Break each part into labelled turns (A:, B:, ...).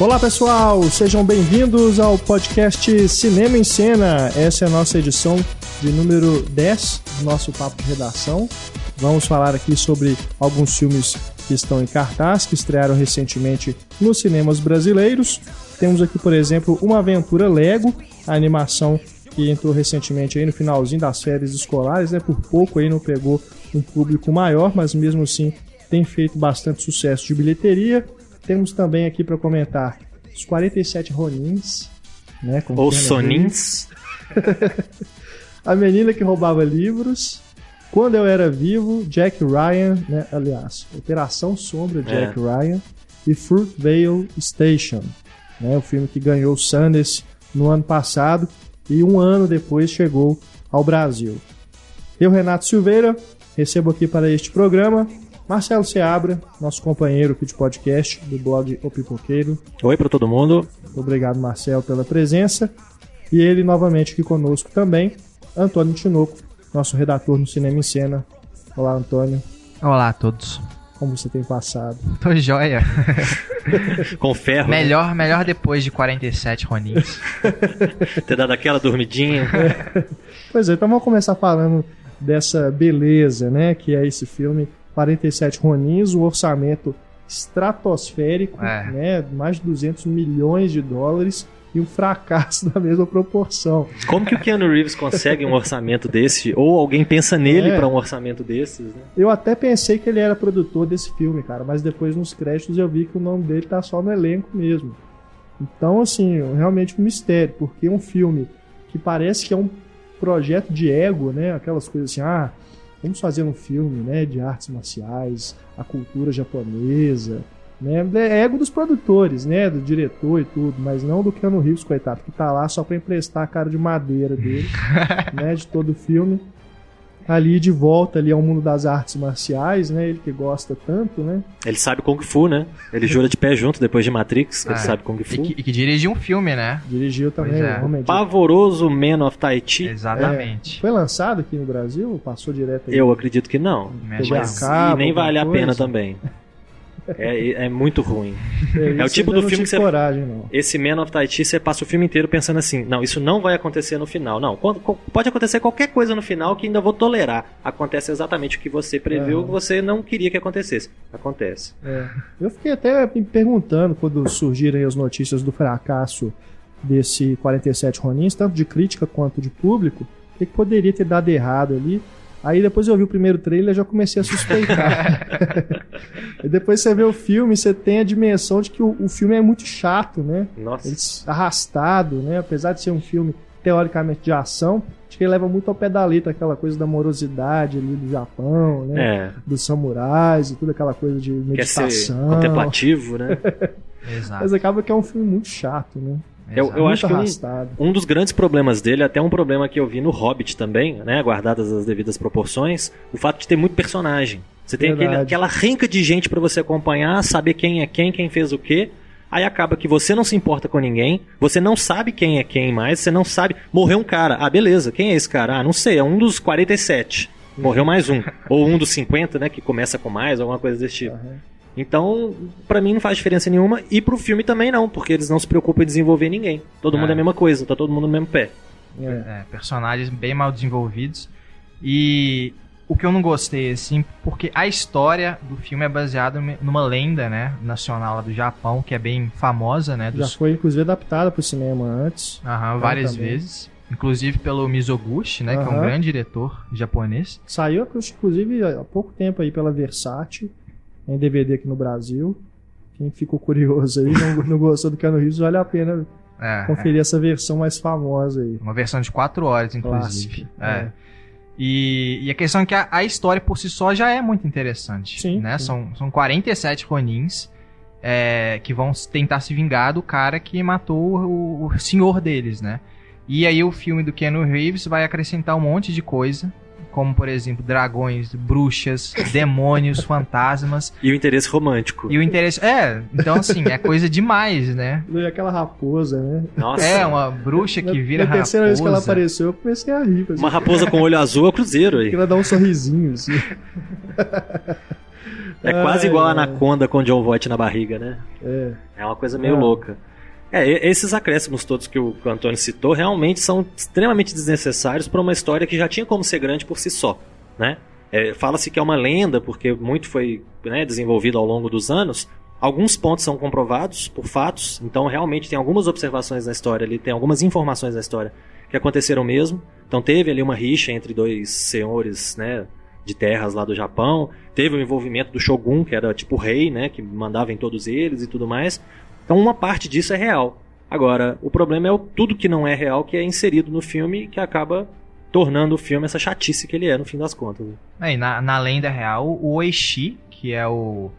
A: Olá pessoal, sejam bem-vindos ao podcast Cinema em Cena. Essa é a nossa edição de número 10 do nosso Papo de Redação. Vamos falar aqui sobre alguns filmes que estão em cartaz, que estrearam recentemente nos cinemas brasileiros. Temos aqui, por exemplo, Uma Aventura Lego, a animação que entrou recentemente aí no finalzinho das férias escolares, né? Por pouco aí não pegou um público maior, mas mesmo assim tem feito bastante sucesso de bilheteria. Temos também aqui para comentar os 47 Ronins, né?
B: Ou Sonins.
A: a menina que roubava livros. Quando eu era vivo, Jack Ryan, né? Aliás, Operação Sombra, Jack é. Ryan e Fruitvale Station, né? O filme que ganhou o Sundance no ano passado e um ano depois chegou ao Brasil. Eu, Renato Silveira, recebo aqui para este programa Marcelo Seabra, nosso companheiro aqui de podcast do blog O Pipoqueiro.
B: Oi para todo mundo.
A: Obrigado, Marcelo, pela presença. E ele novamente aqui conosco também, Antônio Tinoco, nosso redator no Cinema em Cena. Olá, Antônio.
C: Olá a todos.
A: Como você tem passado?
C: Tô joia.
B: Com ferro.
C: Né? Melhor, né? melhor depois de 47 Ronins.
B: Ter dado aquela dormidinha.
A: É. Pois é, então vamos começar falando dessa beleza, né, que é esse filme 47 Ronins, o orçamento estratosférico, é. né, mais de 200 milhões de dólares e um fracasso da mesma proporção.
B: Como que o Keanu Reeves consegue um orçamento desse? Ou alguém pensa nele é. para um orçamento desses? Né?
A: Eu até pensei que ele era produtor desse filme, cara, mas depois nos créditos eu vi que o nome dele tá só no elenco mesmo. Então, assim, realmente um mistério, porque um filme que parece que é um projeto de ego, né? Aquelas coisas assim, ah, vamos fazer um filme né, de artes marciais, a cultura japonesa. Né? É ego dos produtores, né? Do diretor e tudo, mas não do Keanu Reeves, coitado, que tá lá só para emprestar a cara de madeira dele, né? De todo o filme ali de volta ali ao mundo das artes marciais, né? Ele que gosta tanto, né?
B: Ele sabe Kung Fu, né? Ele jura de pé junto depois de Matrix, ele ah, sabe Kung Fu.
C: E que, e que dirigiu um filme, né?
A: Dirigiu também, é.
B: Pavoroso Man of Tahiti.
C: Exatamente.
A: É. Foi lançado aqui no Brasil? Passou direto aí?
B: Eu acredito que não. Mas, e nem vale a pena também. É, é muito ruim. É, é o tipo do filme que você.
A: Coragem, não.
B: Esse Man of Tahiti, você passa o filme inteiro pensando assim: não, isso não vai acontecer no final. Não, pode acontecer qualquer coisa no final que ainda vou tolerar. Acontece exatamente o que você previu, é. que você não queria que acontecesse. Acontece.
A: É. Eu fiquei até me perguntando quando surgiram as notícias do fracasso desse 47 Ronins, tanto de crítica quanto de público, o que poderia ter dado errado ali. Aí depois eu vi o primeiro trailer e já comecei a suspeitar. e depois você vê o filme, você tem a dimensão de que o, o filme é muito chato, né?
B: Nossa.
A: Ele, arrastado, né? Apesar de ser um filme teoricamente de ação, acho que ele leva muito ao pé da letra, aquela coisa da morosidade ali do Japão, né? É. Dos samurais e tudo aquela coisa de meditação. Quer ser
B: contemplativo, né?
A: Exato. Mas acaba que é um filme muito chato, né?
B: Eu, eu acho que um, um, dos grandes problemas dele, até um problema que eu vi no Hobbit também, né, guardadas as devidas proporções, o fato de ter muito personagem. Você tem aquele, aquela renca de gente para você acompanhar, saber quem é quem, quem fez o quê. Aí acaba que você não se importa com ninguém, você não sabe quem é quem mais, você não sabe. Morreu um cara. Ah, beleza, quem é esse cara? Ah, não sei, é um dos 47. Morreu mais um. Ou um dos 50, né? Que começa com mais, alguma coisa desse tipo. Uhum. Então, para mim não faz diferença nenhuma e pro filme também não, porque eles não se preocupam em desenvolver ninguém. Todo é. mundo é a mesma coisa, tá todo mundo no mesmo pé.
C: É. é, personagens bem mal desenvolvidos. E o que eu não gostei, assim, porque a história do filme é baseada numa lenda, né, nacional lá do Japão, que é bem famosa, né?
A: Dos... Já foi, inclusive, adaptada pro cinema antes.
C: Aham, várias também. vezes. Inclusive pelo Mizoguchi, né, que é um grande diretor japonês.
A: Saiu, inclusive, há pouco tempo aí pela Versátil em DVD aqui no Brasil. Quem ficou curioso aí, não, não gostou do Keanu Reeves, vale a pena é, conferir é. essa versão mais famosa aí.
C: Uma versão de 4 horas, inclusive. É. é. E, e, a questão é que a, a, história por si só já é muito interessante. Sim. Né? Sim. São, são 47 Ronins é, que vão tentar se vingar do cara que matou o, o senhor deles, né? E aí o filme do Keanu Reeves vai acrescentar um monte de coisa como por exemplo dragões, bruxas, demônios, fantasmas.
B: E o interesse romântico.
C: E o interesse. É, então assim, é coisa demais, né?
A: E aquela raposa, né?
C: Nossa. É, uma bruxa que vira raposa. Na
A: terceira vez que ela apareceu, eu comecei a rir.
B: Assim. Uma raposa com olho azul é o cruzeiro aí.
A: Ela dá um sorrisinho, assim.
B: É quase igual a Anaconda com John Voight na barriga, né? É. É uma coisa meio é. louca. É, esses acréscimos todos que o, Antônio citou realmente são extremamente desnecessários para uma história que já tinha como ser grande por si só, né? É, Fala-se que é uma lenda, porque muito foi né, desenvolvido ao longo dos anos. Alguns pontos são comprovados por fatos, então realmente tem algumas observações na história ali, tem algumas informações na história que aconteceram mesmo. Então teve ali uma rixa entre dois senhores, né, de terras lá do Japão. Teve o envolvimento do shogun, que era tipo rei, né, que mandava em todos eles e tudo mais. Então uma parte disso é real. Agora, o problema é o tudo que não é real que é inserido no filme que acaba tornando o filme essa chatice que ele é no fim das contas.
C: Né? É, na, na lenda real, o Oishi, que é o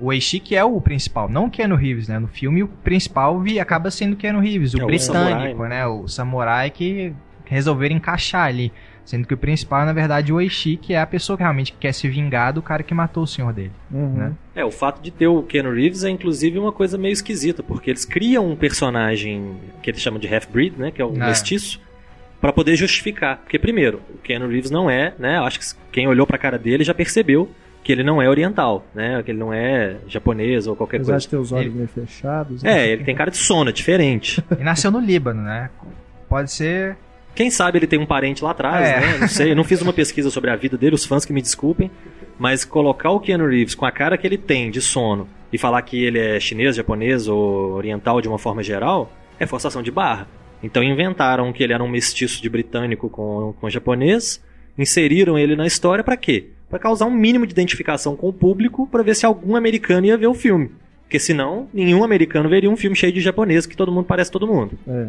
C: o Eishi que é o principal, não o Keanu Reeves, né? No filme o principal vi, acaba sendo o Keanu Reeves, o é britânico, o samurai, né? O samurai que resolveram encaixar ali. Sendo que o principal, na verdade, o Eishi, que é a pessoa que realmente quer se vingar do cara que matou o senhor dele. Uhum. Né?
B: É, o fato de ter o Keanu Reeves é inclusive uma coisa meio esquisita, porque eles criam um personagem que eles chamam de half-breed, né? Que é o é. mestiço, para poder justificar. Porque, primeiro, o Keanu Reeves não é, né? Acho que quem olhou pra cara dele já percebeu que ele não é oriental, né? Que ele não é japonês ou qualquer Apesar coisa.
A: de ter os olhos ele... meio fechados.
B: Né? É, ele tem cara de sono, é diferente.
C: E nasceu no Líbano, né? Pode ser.
B: Quem sabe ele tem um parente lá atrás, é. né? Não sei, eu não fiz uma pesquisa sobre a vida dele, os fãs que me desculpem. Mas colocar o Keanu Reeves com a cara que ele tem de sono e falar que ele é chinês, japonês ou oriental de uma forma geral, é forçação de barra. Então inventaram que ele era um mestiço de britânico com, com japonês, inseriram ele na história para quê? para causar um mínimo de identificação com o público para ver se algum americano ia ver o filme. Porque senão, nenhum americano veria um filme cheio de japonês que todo mundo parece todo mundo. É.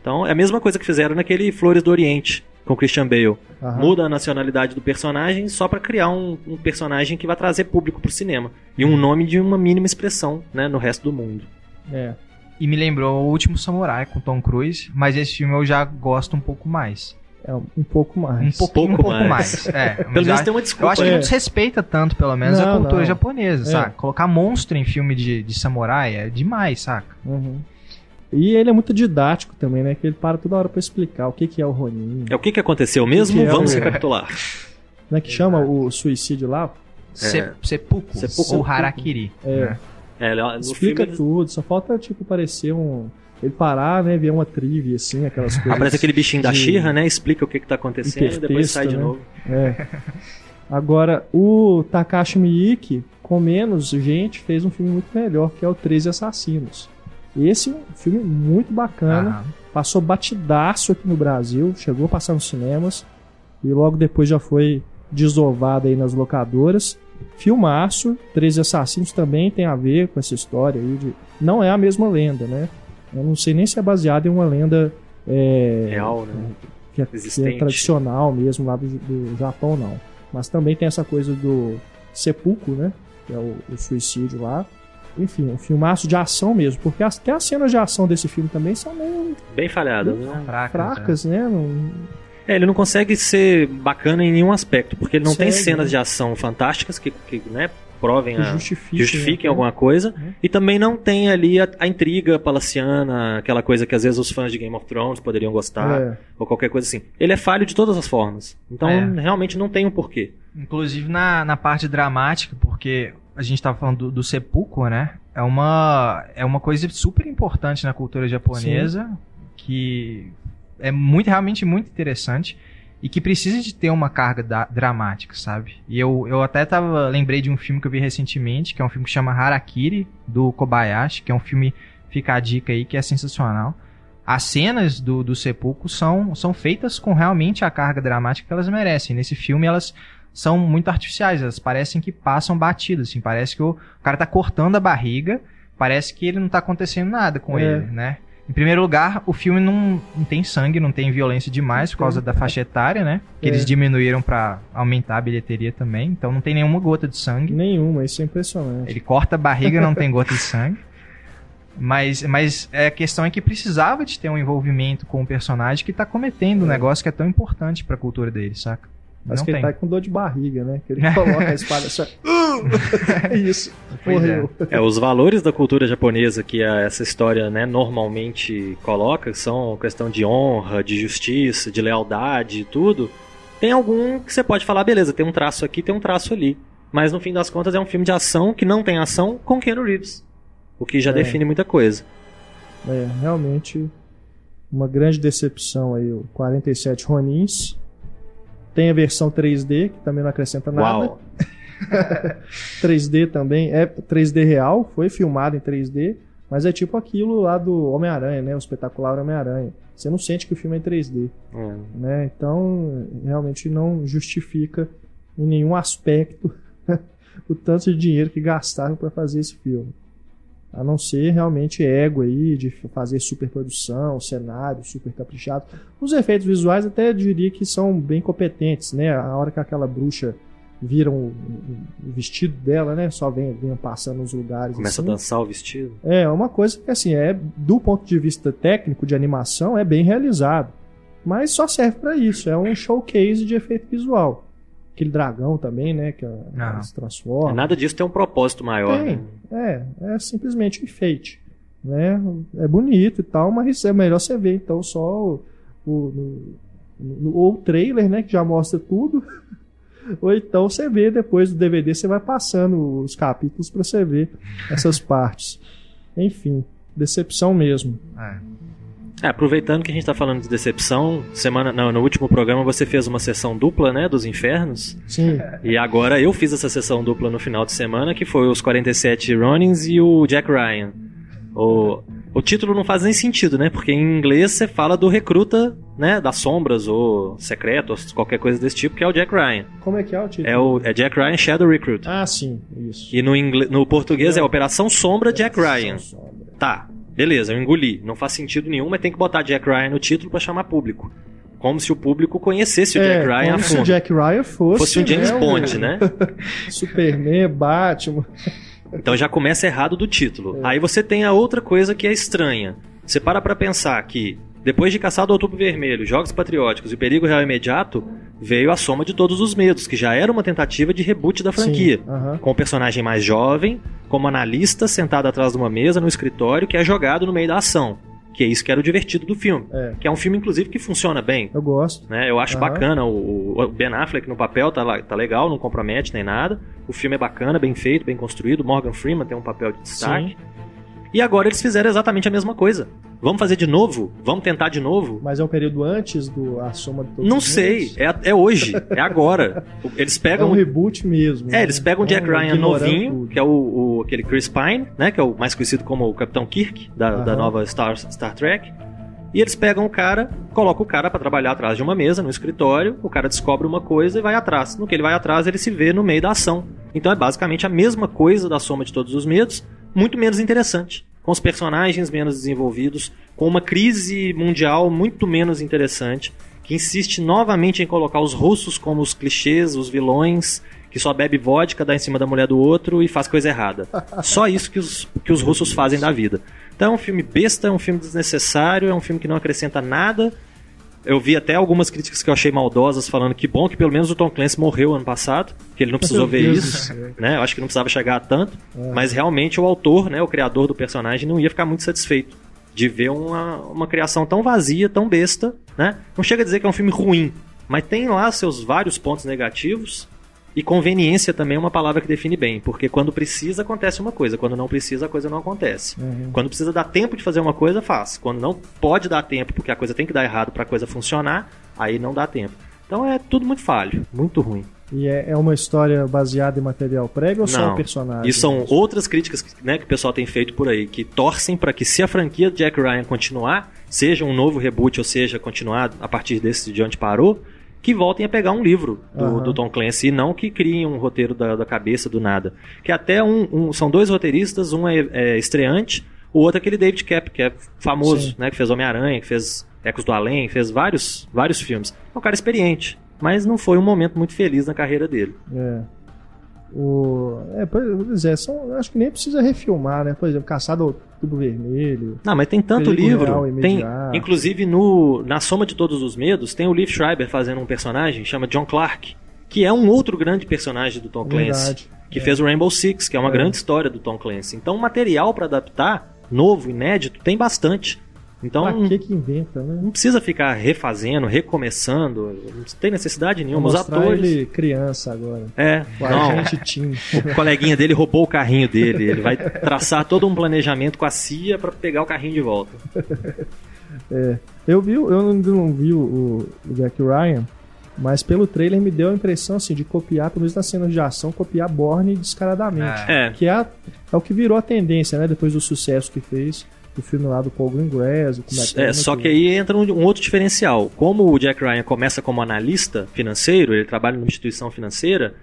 B: Então, é a mesma coisa que fizeram naquele Flores do Oriente com Christian Bale. Uhum. Muda a nacionalidade do personagem só para criar um, um, personagem que vai trazer público pro cinema. E um nome de uma mínima expressão, né, no resto do mundo.
C: É. E me lembrou O Último Samurai com Tom Cruise, mas esse filme eu já gosto um pouco mais.
A: É, um pouco mais.
C: Um, pouco, um pouco mais. mais. É,
B: pelo menos tem uma desculpa.
C: Eu acho que não desrespeita tanto, pelo menos, não, a cultura não. japonesa, é. saca? Colocar monstro em filme de, de samurai é demais, saca?
A: Uhum. E ele é muito didático também, né? Que ele para toda hora para explicar o que, que é o Ronin.
B: É o que, que aconteceu mesmo? Que que é Vamos o... recapitular.
A: Não é que chama o suicídio lá?
C: É. Seppuku, Seppuku ou Harakiri.
A: É. Né? é Explica filme... tudo, só falta, tipo, parecer um ele parar, né, ver uma trivia, assim, aquelas coisas.
B: Aparece aquele bichinho da Xirra, né, explica o que, que tá acontecendo e depois sai de né? novo.
A: É. Agora, o Takashi Miike, com menos gente, fez um filme muito melhor, que é o 13 Assassinos. Esse é um filme muito bacana, passou batidaço aqui no Brasil, chegou a passar nos cinemas, e logo depois já foi desovado aí nas locadoras. Filmaço, 13 Assassinos também tem a ver com essa história aí de... Não é a mesma lenda, né? Eu não sei nem se é baseado em uma lenda
B: é, real, né?
A: Que é, que é, tradicional mesmo lá do, do, Japão, não. Mas também tem essa coisa do sepulcro, né? Que é o, o suicídio lá. Enfim, um filmaço de ação mesmo, porque até as cenas de ação desse filme também são meio.
B: Bem falhadas, né?
A: Fracas, fracas é. né? Não...
B: É, ele não consegue ser bacana em nenhum aspecto, porque ele não Segue, tem cenas né? de ação fantásticas que, que né, provem a, justifiquem, justifiquem né? alguma coisa. Uhum. E também não tem ali a, a, intriga palaciana, aquela coisa que às vezes os fãs de Game of Thrones poderiam gostar, é. ou qualquer coisa assim. Ele é falho de todas as formas. Então é. realmente não tem um porquê.
C: Inclusive na, na parte dramática, porque a gente estava falando do, do sepulcro, né? É uma, é uma coisa super importante na cultura japonesa, Sim. que é muito realmente muito interessante e que precisa de ter uma carga da, dramática, sabe? E eu, eu até tava, lembrei de um filme que eu vi recentemente, que é um filme que chama Harakiri, do Kobayashi, que é um filme, fica a dica aí, que é sensacional. As cenas do, do Sepulcro são, são feitas com realmente a carga dramática que elas merecem. Nesse filme elas são muito artificiais, elas parecem que passam batidas, assim, parece que o, o cara tá cortando a barriga, parece que ele não tá acontecendo nada com é. ele, né? Em primeiro lugar, o filme não, não tem sangue, não tem violência demais por causa da faixa etária, né? Que é. eles diminuíram para aumentar a bilheteria também. Então não tem nenhuma gota de sangue.
A: Nenhuma, isso é impressionante.
C: Ele corta a barriga, não tem gota de sangue. Mas, mas é, a questão é que precisava de ter um envolvimento com o personagem que tá cometendo é. um negócio que é tão importante para a cultura dele, saca?
A: Mas que tem. ele tá com dor de barriga, né? Que ele coloca a espada assim. é isso. Morreu.
B: É. é. os valores da cultura japonesa que a, essa história né, normalmente coloca são questão de honra, de justiça, de lealdade e tudo. Tem algum que você pode falar, beleza, tem um traço aqui, tem um traço ali. mas no fim das contas é um filme de ação que não tem ação com Keanu Reeves. O que já é. define muita coisa.
A: É, realmente uma grande decepção aí, o 47 Ronins. Tem a versão 3D, que também não acrescenta nada. Uau. 3D também, é 3D real, foi filmado em 3D, mas é tipo aquilo lá do Homem-Aranha, né? O espetacular Homem-Aranha. Você não sente que o filme é em 3D. É. Né? Então, realmente não justifica em nenhum aspecto o tanto de dinheiro que gastaram para fazer esse filme. A não ser realmente ego aí, de fazer superprodução, cenário super caprichado. Os efeitos visuais até diria que são bem competentes, né? A hora que aquela bruxa viram o, o, vestido dela, né? Só vem, vem passando nos lugares.
B: Começa
A: assim.
B: a dançar o vestido.
A: É, uma coisa que assim, é do ponto de vista técnico de animação, é bem realizado. Mas só serve para isso, é um showcase de efeito visual. Aquele dragão também, né? Que ah. se transforma.
B: Nada disso tem um propósito maior.
A: Tem, né? é, é simplesmente um enfeite. Né? É bonito e tal, mas é melhor você ver então só o, o, o, o trailer, né? Que já mostra tudo. Ou então você vê depois do DVD, você vai passando os capítulos para você ver essas partes. Enfim, decepção mesmo.
B: É. É, aproveitando que a gente está falando de decepção, semana não, no último programa você fez uma sessão dupla, né, dos infernos.
A: Sim.
B: E agora eu fiz essa sessão dupla no final de semana, que foi os 47 Ronins e o Jack Ryan. O, o título não faz nem sentido, né? Porque em inglês você fala do recruta, né? Das sombras ou secreto, ou qualquer coisa desse tipo, que é o Jack Ryan.
A: Como é que é o título?
B: É, o, é Jack Ryan Shadow Recruit.
A: Ah, sim, isso.
B: E no, inglês, no português é Operação Sombra Jack Ryan. Sombra. Tá, beleza, eu engoli. Não faz sentido nenhum, mas tem que botar Jack Ryan no título para chamar público. Como se o público conhecesse o é, Jack Ryan
A: como se o Jack Ryan fosse,
B: fosse um James né, Bond, né?
A: Superman, Batman.
B: Então já começa errado do título. É. Aí você tem a outra coisa que é estranha. Você para pra pensar que depois de Caçado ao Outubro Vermelho, Jogos Patrióticos e Perigo Real Imediato, veio a soma de todos os medos, que já era uma tentativa de reboot da franquia. Sim, uh -huh. Com o personagem mais jovem, como analista sentado atrás de uma mesa no escritório, que é jogado no meio da ação. Que é isso que era o divertido do filme. É. Que é um filme, inclusive, que funciona bem.
A: Eu gosto.
B: Né? Eu acho uhum. bacana. O, o, Ben Affleck no papel tá, tá legal, não compromete nem nada. O filme é bacana, bem feito, bem construído. Morgan Freeman tem um papel de destaque. Sim. E agora eles fizeram exatamente a mesma coisa. Vamos fazer de novo? Vamos tentar de novo?
A: Mas é um período antes do a soma de todos
B: Não sei, é, é hoje, é agora. Eles pegam
A: é um reboot mesmo.
B: É, né? eles pegam o Jack Ryan novinho, tudo. que é o, o, aquele Chris Pine, né, que é o mais conhecido como o Capitão Kirk da, da nova Star, Star Trek. E eles pegam o cara, colocam o cara para trabalhar atrás de uma mesa, no escritório, o cara descobre uma coisa e vai atrás. No que ele vai atrás, ele se vê no meio da ação. Então é basicamente a mesma coisa da soma de todos os medos, muito menos interessante com os personagens menos desenvolvidos, com uma crise mundial muito menos interessante, que insiste novamente em colocar os russos como os clichês, os vilões, que só bebe vodka, dá em cima da mulher do outro e faz coisa errada. Só isso que os, que os russos fazem da vida. Então é um filme besta, é um filme desnecessário, é um filme que não acrescenta nada eu vi até algumas críticas que eu achei maldosas falando que bom que pelo menos o Tom Clancy morreu ano passado, que ele não precisou ver isso, né? Eu acho que não precisava chegar a tanto, é. mas realmente o autor, né, o criador do personagem não ia ficar muito satisfeito de ver uma, uma criação tão vazia, tão besta, né? Não chega a dizer que é um filme ruim, mas tem lá seus vários pontos negativos e conveniência também é uma palavra que define bem, porque quando precisa acontece uma coisa, quando não precisa a coisa não acontece. Uhum. Quando precisa dar tempo de fazer uma coisa, faz. Quando não pode dar tempo, porque a coisa tem que dar errado para a coisa funcionar, aí não dá tempo. Então é tudo muito falho, muito ruim.
A: E é, é uma história baseada em material prévio ou só um personagem?
B: E são outras críticas né, que o pessoal tem feito por aí, que torcem para que se a franquia Jack Ryan continuar, seja um novo reboot ou seja continuado a partir desse de onde parou, que voltem a pegar um livro do, uhum. do Tom Clancy e não que criem um roteiro da, da cabeça do nada. Que até um, um são dois roteiristas, um é, é, estreante, o outro é aquele David Cap, que é famoso, Sim. né? Que fez Homem-Aranha, que fez Ecos do Além, fez vários, vários filmes. É um cara experiente, mas não foi um momento muito feliz na carreira dele.
A: É. O, é, pois é, são, acho que nem precisa refilmar, né? Por exemplo, Caçado Tubo Vermelho.
B: Não, mas tem tanto livro. Tem, inclusive, no, na Soma de Todos os Medos, tem o Liv Schreiber fazendo um personagem, chama John Clark, que é um outro grande personagem do Tom Clancy. Verdade, que é. fez o Rainbow Six, que é uma é. grande história do Tom Clancy. Então, material para adaptar, novo, inédito, tem bastante. Então,
A: pra que que inventa, né?
B: Não precisa ficar refazendo, recomeçando, não tem necessidade nenhuma. Os atores.
A: ele criança agora.
B: É,
A: o
B: não. O coleguinha dele roubou o carrinho dele. Ele vai traçar todo um planejamento com a CIA para pegar o carrinho de volta.
A: é. Eu vi, eu não vi o, o Jack Ryan, mas pelo trailer me deu a impressão assim, de copiar, pelo menos nas cenas de ação, copiar Borne descaradamente.
B: É.
A: Que é, a, é o que virou a tendência, né? Depois do sucesso que fez o filme lá do Paul Greengrass.
B: É, só que aí entra um, um, outro diferencial. Como o Jack Ryan começa como analista financeiro, ele trabalha numa instituição financeira,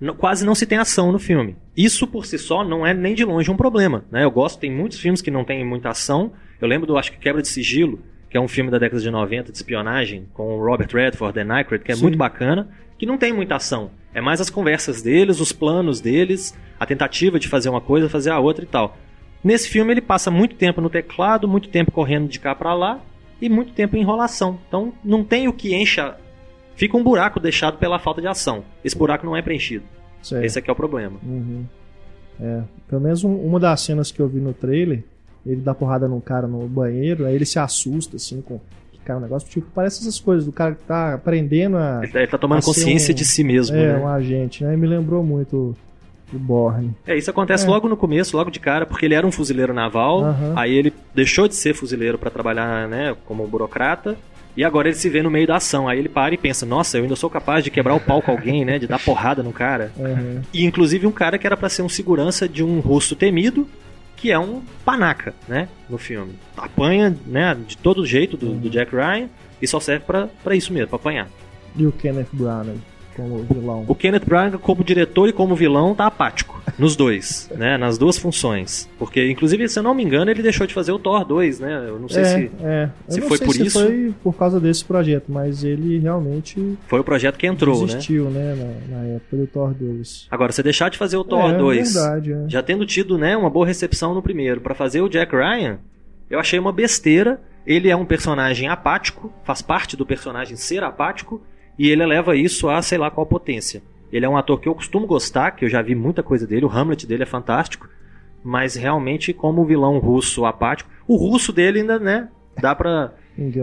B: não, quase não se tem ação no filme. Isso por si só não é nem de longe um problema. Né? Eu gosto, tem muitos filmes que não tem muita ação. Eu lembro do, acho que Quebra de Sigilo, que é um filme da década de 90 de espionagem, com o Robert Redford, Dan Aykroyd, que é Sim. muito bacana, que não tem muita ação. É mais as conversas deles, os planos deles, a tentativa de fazer uma coisa, fazer a outra e tal. Nesse filme ele passa muito tempo no teclado, muito tempo correndo de cá para lá e muito tempo em enrolação. Então não tem o que encha. Fica um buraco deixado pela falta de ação. Esse buraco não é preenchido. Sei. Esse aqui é o problema.
A: Uhum. É, pelo menos um, uma das cenas que eu vi no trailer ele dá porrada num cara no banheiro, aí ele se assusta, assim, com que cai um negócio. Tipo, parece essas coisas do cara que tá aprendendo a.
B: Ele tá, tá tomando consciência um, de si mesmo,
A: é,
B: né?
A: um agente, né? Me lembrou muito o Borne.
B: É, isso acontece é. logo no começo, logo de cara, porque ele era um fuzileiro naval, uhum. aí ele deixou de ser fuzileiro para trabalhar, né, como burocrata. E agora ele se vê no meio da ação. Aí ele para e pensa: Nossa, eu ainda sou capaz de quebrar o pau com alguém, né? De dar porrada no cara. Uhum. E inclusive um cara que era para ser um segurança de um rosto temido, que é um panaca, né, no filme. Apanha, né, de todo jeito do, do Jack Ryan e só serve para isso mesmo, para apanhar.
A: E o Kenneth Branagh? Como vilão.
B: O Kenneth Branagh, como diretor e como vilão, tá apático. Nos dois, né? Nas duas funções. Porque, inclusive, se eu não me engano, ele deixou de fazer o Thor 2, né? Eu não sei
A: é,
B: se,
A: é.
B: se
A: não
B: foi
A: sei
B: por
A: se
B: isso.
A: foi por causa desse projeto, mas ele realmente.
B: Foi o projeto que entrou,
A: desistiu,
B: né?
A: né? Na, na, época do Thor 2.
B: Agora, você deixar de fazer o Thor
A: é,
B: 2,
A: verdade, é.
B: já tendo tido, né, uma boa recepção no primeiro, para fazer o Jack Ryan, eu achei uma besteira. Ele é um personagem apático, faz parte do personagem ser apático, e ele eleva isso a sei lá qual potência. Ele é um ator que eu costumo gostar, que eu já vi muita coisa dele, o Hamlet dele é fantástico, mas realmente como vilão russo apático, o russo dele ainda, né, dá pra,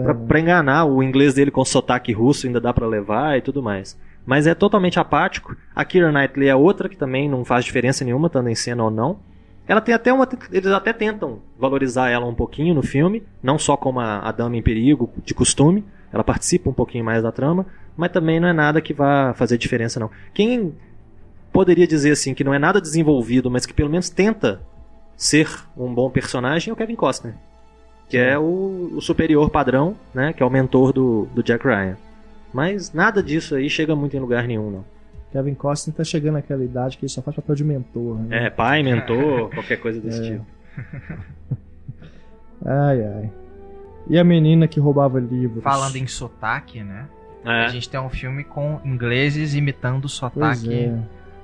B: pra, pra, enganar, o inglês dele com sotaque russo ainda dá pra levar e tudo mais. Mas é totalmente apático. A Kira Knightley é outra que também não faz diferença nenhuma, estando em cena ou não. Ela tem até uma. Eles até tentam valorizar ela um pouquinho no filme, não só como a, a dama em perigo, de costume. Ela participa um pouquinho mais da trama, mas também não é nada que vá fazer diferença, não. Quem poderia dizer assim que não é nada desenvolvido, mas que pelo menos tenta ser um bom personagem é o Kevin Costner. Que é o, o superior padrão, né? Que é o mentor do, do Jack Ryan. Mas nada disso aí chega muito em lugar nenhum, não.
A: Kevin Costner tá chegando naquela idade que ele só faz papel de mentor. Né?
B: É, pai, mentor, qualquer coisa desse é. tipo.
A: ai, ai. E a menina que roubava livros?
C: Falando em sotaque, né? É. A gente tem um filme com ingleses imitando o sotaque é.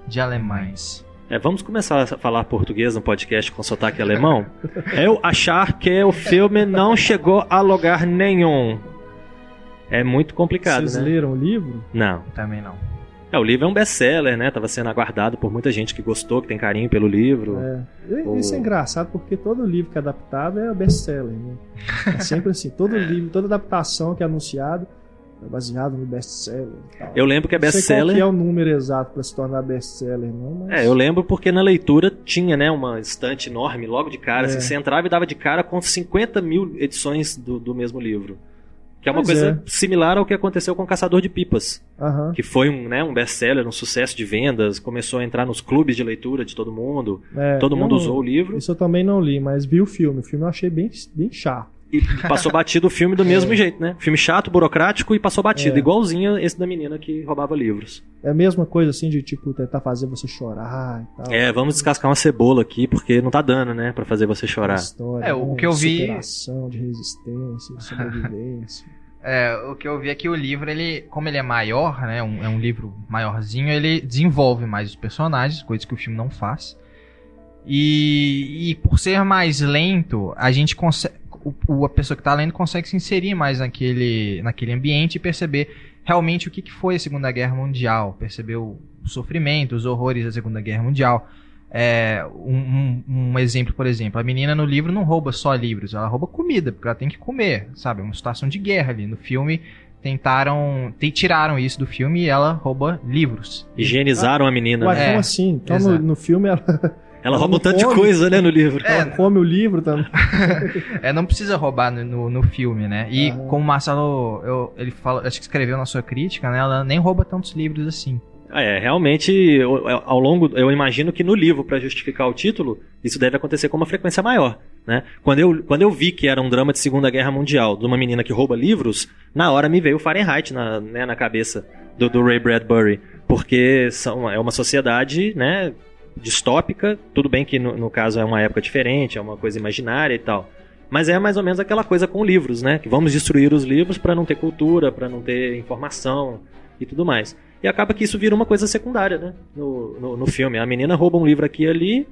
C: de alemães.
B: É, vamos começar a falar português no podcast com sotaque alemão? Eu achar que o filme não chegou a lugar nenhum. É muito complicado,
A: Vocês
B: né?
A: leram o livro?
B: Não.
C: Também não.
B: É, o livro é um best-seller, né? Tava sendo aguardado por muita gente que gostou, que tem carinho pelo livro.
A: É. Isso é engraçado porque todo livro que é adaptado é best-seller, né? É sempre assim, todo livro, toda adaptação que é anunciado é baseado no best-seller.
B: Eu lembro que é best-seller.
A: Não sei qual é o número exato para se tornar best-seller, não. Mas...
B: É, eu lembro porque na leitura tinha, né, uma estante enorme logo de cara. É. Assim, você entrava e dava de cara com 50 mil edições do, do mesmo livro. Que é uma pois coisa é. similar ao que aconteceu com Caçador de Pipas.
A: Uhum.
B: Que foi um, né, um best-seller, um sucesso de vendas, começou a entrar nos clubes de leitura de todo mundo. É, todo mundo usou o livro.
A: Isso eu também não li, mas vi o filme. O filme eu achei bem, bem chato.
B: E passou batido o filme do mesmo é. jeito, né? Filme chato, burocrático e passou batido. É. Igualzinho esse da menina que roubava livros.
A: É a mesma coisa assim de tipo tentar fazer você chorar e tal.
B: É, vamos descascar uma cebola aqui porque não tá dando, né? Pra fazer você chorar.
A: História,
C: é, o né? que eu vi.
A: Superação, de resistência, de sobrevivência.
C: É, o que eu vi é que o livro, ele, como ele é maior, né? Um, é um livro maiorzinho, ele desenvolve mais os personagens, coisas que o filme não faz. E, e por ser mais lento, a gente consegue o, a pessoa que está lendo consegue se inserir mais naquele, naquele ambiente e perceber realmente o que, que foi a Segunda Guerra Mundial, perceber o sofrimento, os horrores da Segunda Guerra Mundial. É, um, um, um, exemplo, por exemplo, a menina no livro não rouba só livros, ela rouba comida, porque ela tem que comer, sabe? É uma situação de guerra ali. No filme, tentaram. tiraram isso do filme e ela rouba livros.
B: Higienizaram ah, a menina.
A: Ué, né? como é, assim? Então no, no, filme ela.
B: Ela, rouba um tanto de coisa, né, no livro.
A: É, ela come o livro também.
C: é, não precisa roubar no, no, no filme, né? E ah, como o Marcelo, eu, ele fala, acho que escreveu na sua crítica, né? Ela nem rouba tantos livros assim.
B: É, realmente, ao longo, eu imagino que no livro, para justificar o título, isso deve acontecer com uma frequência maior. Né? Quando, eu, quando eu vi que era um drama de Segunda Guerra Mundial, de uma menina que rouba livros, na hora me veio Fahrenheit na, né, na cabeça do, do, Ray Bradbury. Porque são, é uma sociedade né, distópica, tudo bem que no, no caso é uma época diferente, é uma coisa imaginária e tal. Mas é mais ou menos aquela coisa com livros, né? Que vamos destruir os livros para não ter cultura, para não ter informação e tudo mais. E acaba que isso vira uma coisa secundária, né? No, no, no, filme. A menina rouba um livro aqui e ali,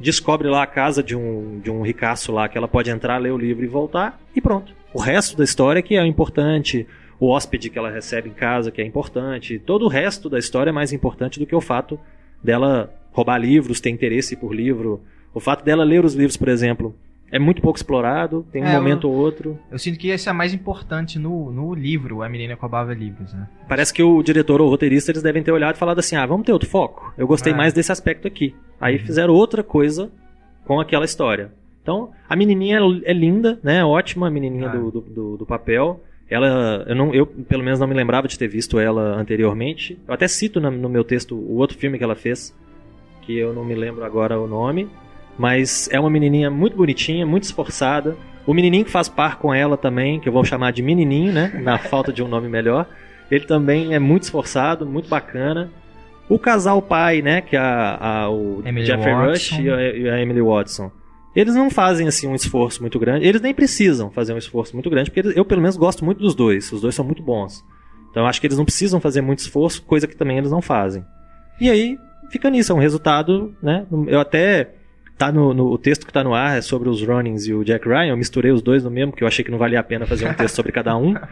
B: descobre lá a casa de um, de um ricaço lá que ela pode entrar, ler o livro e voltar, e pronto. O resto da história que é importante, o hóspede que ela recebe em casa que é importante, todo o resto da história é mais importante do que o fato dela roubar livros, ter interesse por livro. O fato dela ler os livros, por exemplo, é muito pouco explorado, tem um é, momento ou outro.
C: Eu sinto que esse é mais importante no, no livro, A Menina Roubava Livros, né?
B: Parece que o diretor ou o roteirista eles devem ter olhado e falado assim: ah, vamos ter outro foco. Eu gostei é. mais desse aspecto aqui. Aí uhum. fizeram outra coisa com aquela história. Então, a menininha é linda, né? Ótima a menininha ah. do, do, do, papel. Ela, eu, não, eu pelo menos não me lembrava de ter visto ela anteriormente. Eu até cito no, no meu texto o outro filme que ela fez, que eu não me lembro agora o nome. Mas é uma menininha muito bonitinha, muito esforçada. O menininho que faz par com ela também, que eu vou chamar de menininho, né? Na falta de um nome melhor. Ele também é muito esforçado, muito bacana. O casal pai, né? Que é a, a o Emily Jeffrey Watson. Rush e a, e a, Emily Watson. Eles não fazem assim um esforço muito grande. Eles nem precisam fazer um esforço muito grande, porque eu pelo menos gosto muito dos dois. Os dois são muito bons. Então eu acho que eles não precisam fazer muito esforço, coisa que também eles não fazem. E aí fica nisso, é um resultado, né? Eu até tá no, no, o texto que tá no ar é sobre os Ronins e o Jack Ryan. Eu misturei os dois no mesmo, porque eu achei que não valia a pena fazer um texto sobre cada um.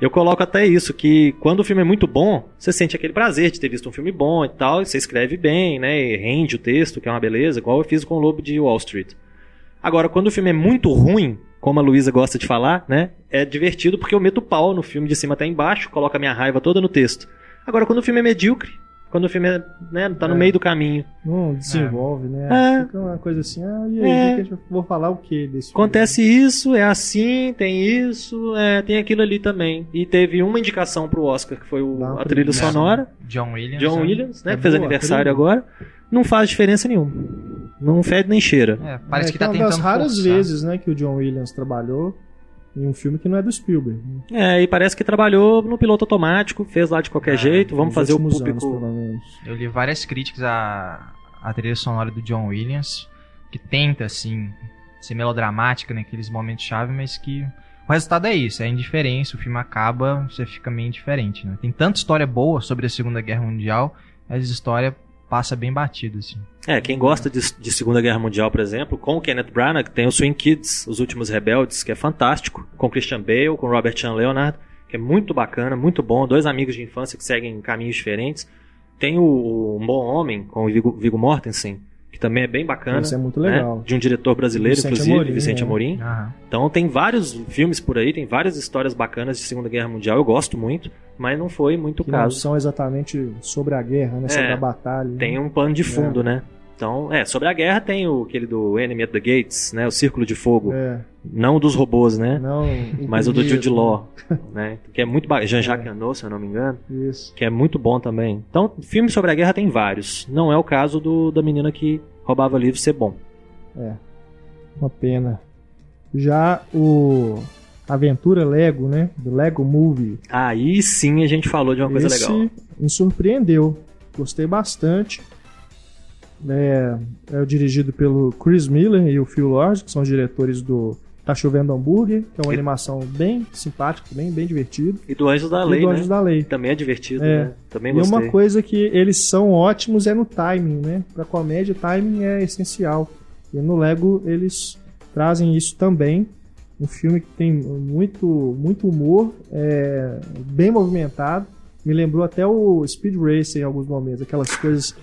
B: Eu coloco até isso, que quando o filme é muito bom, você sente aquele prazer de ter visto um filme bom e tal, e você escreve bem, né? E rende o texto, que é uma beleza, igual eu fiz com o Lobo de Wall Street. Agora, quando o filme é muito ruim, como a Luísa gosta de falar, né? É divertido porque eu meto o pau no filme de cima até embaixo, coloco a minha raiva toda no texto. Agora, quando o filme é medíocre, quando o filme é, né, tá no é. meio do caminho.
A: Não desenvolve, né? é. né? Fica uma coisa assim, ah, e aí, é. que vou falar o que desse
B: Acontece filme? isso, é assim, tem isso, é, tem aquilo ali também. E teve uma indicação pro Oscar, que foi o, a trilha sonora.
C: John Williams.
B: John né? Williams, né? É que fez aniversário agora. Não faz diferença nenhuma. Não fede nem cheira.
C: É, parece é, que tá tentando. É uma das
A: raras forçar. vezes, né, que o John Williams trabalhou em um filme que não é do Spielberg.
B: É, e parece que trabalhou no piloto automático, fez lá de qualquer é, jeito, vamos fazer o público.
C: Anos, Eu li várias críticas à, à trilha sonora do John Williams, que tenta, assim, ser melodramática naqueles momentos-chave, mas que o resultado é isso, é indiferença, o filme acaba, você fica meio indiferente, né? Tem tanta história boa sobre a Segunda Guerra Mundial, mas a história passa bem batido, assim.
B: É, quem gosta de, de, Segunda Guerra Mundial, por exemplo, com o Kenneth Branagh, tem o Swing Kids, Os Últimos Rebeldes, que é fantástico, com Christian Bale, com Robert Sean Leonard, que é muito bacana, muito bom, dois amigos de infância que seguem caminhos diferentes. Tem o, o Um Bom Homem, com o Viggo, Viggo Mortensen, que também é bem bacana. Isso
A: é muito legal.
B: Né? De um diretor brasileiro, Vicente inclusive, Amorim, Vicente é. Amorim. Então tem vários filmes por aí, tem várias histórias bacanas de Segunda Guerra Mundial, eu gosto muito, mas não foi muito
A: que
B: caso.
A: Não são exatamente sobre a guerra, né? Sobre é, a batalha.
B: Tem um pano de fundo, é. né? Então, é, sobre a guerra tem o aquele do Enemy at the Gates, né? O Círculo de Fogo. É. Não dos robôs, né?
A: Não,
B: mas o do Jude Law, né? Que é muito bacana. Jean-Jacques é. se eu não me engano.
A: Isso.
B: Que é muito bom também. Então, filmes sobre a guerra tem vários. Não é o caso do da menina que roubava livros ser bom.
A: É. Uma pena. Já o Aventura Lego, né? Do Lego Movie.
B: Aí sim a gente falou de uma coisa
A: Esse
B: legal.
A: Me surpreendeu. Gostei bastante. É, é dirigido pelo Chris Miller e o Phil Lord, que são os diretores do Tá Chovendo Hambúrguer, que é uma e... animação bem simpática, bem, bem divertido.
B: E do Anjos da Lei,
A: do
B: né?
A: Anjos da Lei.
B: Também é divertido, é. né? Também
A: gostei. E uma coisa que eles são ótimos é no timing, né? Pra comédia, timing é essencial. E no Lego eles trazem isso também. Um filme que tem muito, muito humor, é, bem movimentado. Me lembrou até o Speed Racer em alguns momentos, aquelas coisas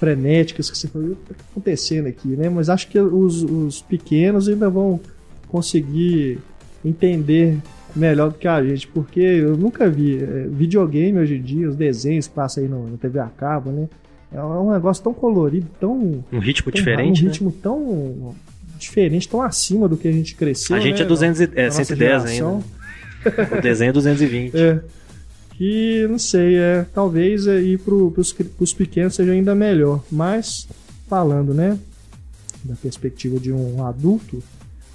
A: frenéticas que você falou, o que está acontecendo aqui, né? Mas acho que os, os pequenos ainda vão conseguir entender melhor do que a gente, porque eu nunca vi é, videogame hoje em dia, os desenhos que passam aí no, no TV a cabo, né? É um negócio tão colorido, tão.
B: Um ritmo tão, diferente.
A: Um
B: né?
A: ritmo tão diferente, tão acima do que a gente cresceu.
B: A gente
A: né?
B: é, 200, é 110 ainda. o desenho é 220.
A: É. Que, não sei, é, talvez aí pro, pros, pros pequenos seja ainda melhor. Mas, falando, né, da perspectiva de um adulto,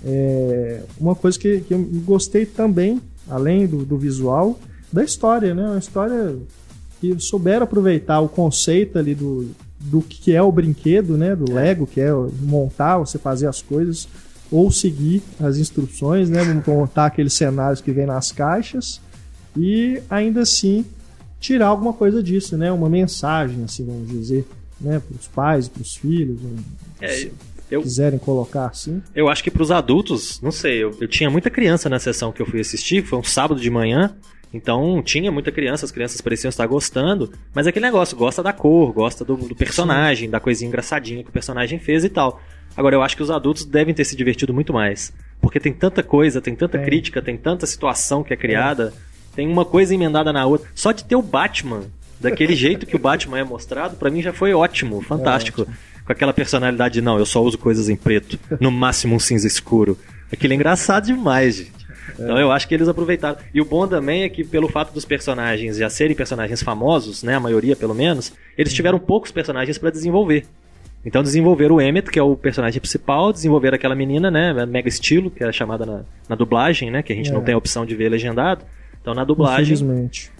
A: é, uma coisa que, que eu gostei também, além do, do visual, da história, né? Uma história que souberam aproveitar o conceito ali do, do que é o brinquedo, né? Do Lego, que é montar, você fazer as coisas, ou seguir as instruções, né? Montar aqueles cenários que vem nas caixas e ainda assim tirar alguma coisa disso, né? Uma mensagem, assim, vamos dizer, né? Para os pais, para os filhos, é, eu, quiserem colocar assim.
B: Eu acho que para os adultos, não sei, eu, eu tinha muita criança na sessão que eu fui assistir, foi um sábado de manhã. Então tinha muita criança, as crianças pareciam estar gostando, mas é aquele negócio, gosta da cor, gosta do, do personagem, Sim. da coisinha engraçadinha que o personagem fez e tal. Agora eu acho que os adultos devem ter se divertido muito mais. Porque tem tanta coisa, tem tanta é. crítica, tem tanta situação que é criada, é. Tem uma coisa emendada na outra. Só de ter o Batman, daquele jeito que o Batman é mostrado, para mim já foi ótimo, fantástico. É ótimo. Com aquela personalidade de, não, eu só uso coisas em preto, no máximo um cinza escuro. Aquilo é engraçado demais, gente. Então eu acho que eles aproveitaram. E o bom também é que, pelo fato dos personagens já serem personagens famosos, né, a maioria pelo menos, eles tiveram poucos personagens para desenvolver. Então desenvolveram o Emmett, que é o personagem principal, desenvolveram aquela menina, né, Mega Estilo, que é chamada na, na dublagem, né, que a gente é. não tem a opção de ver legendado. Então na dublagem,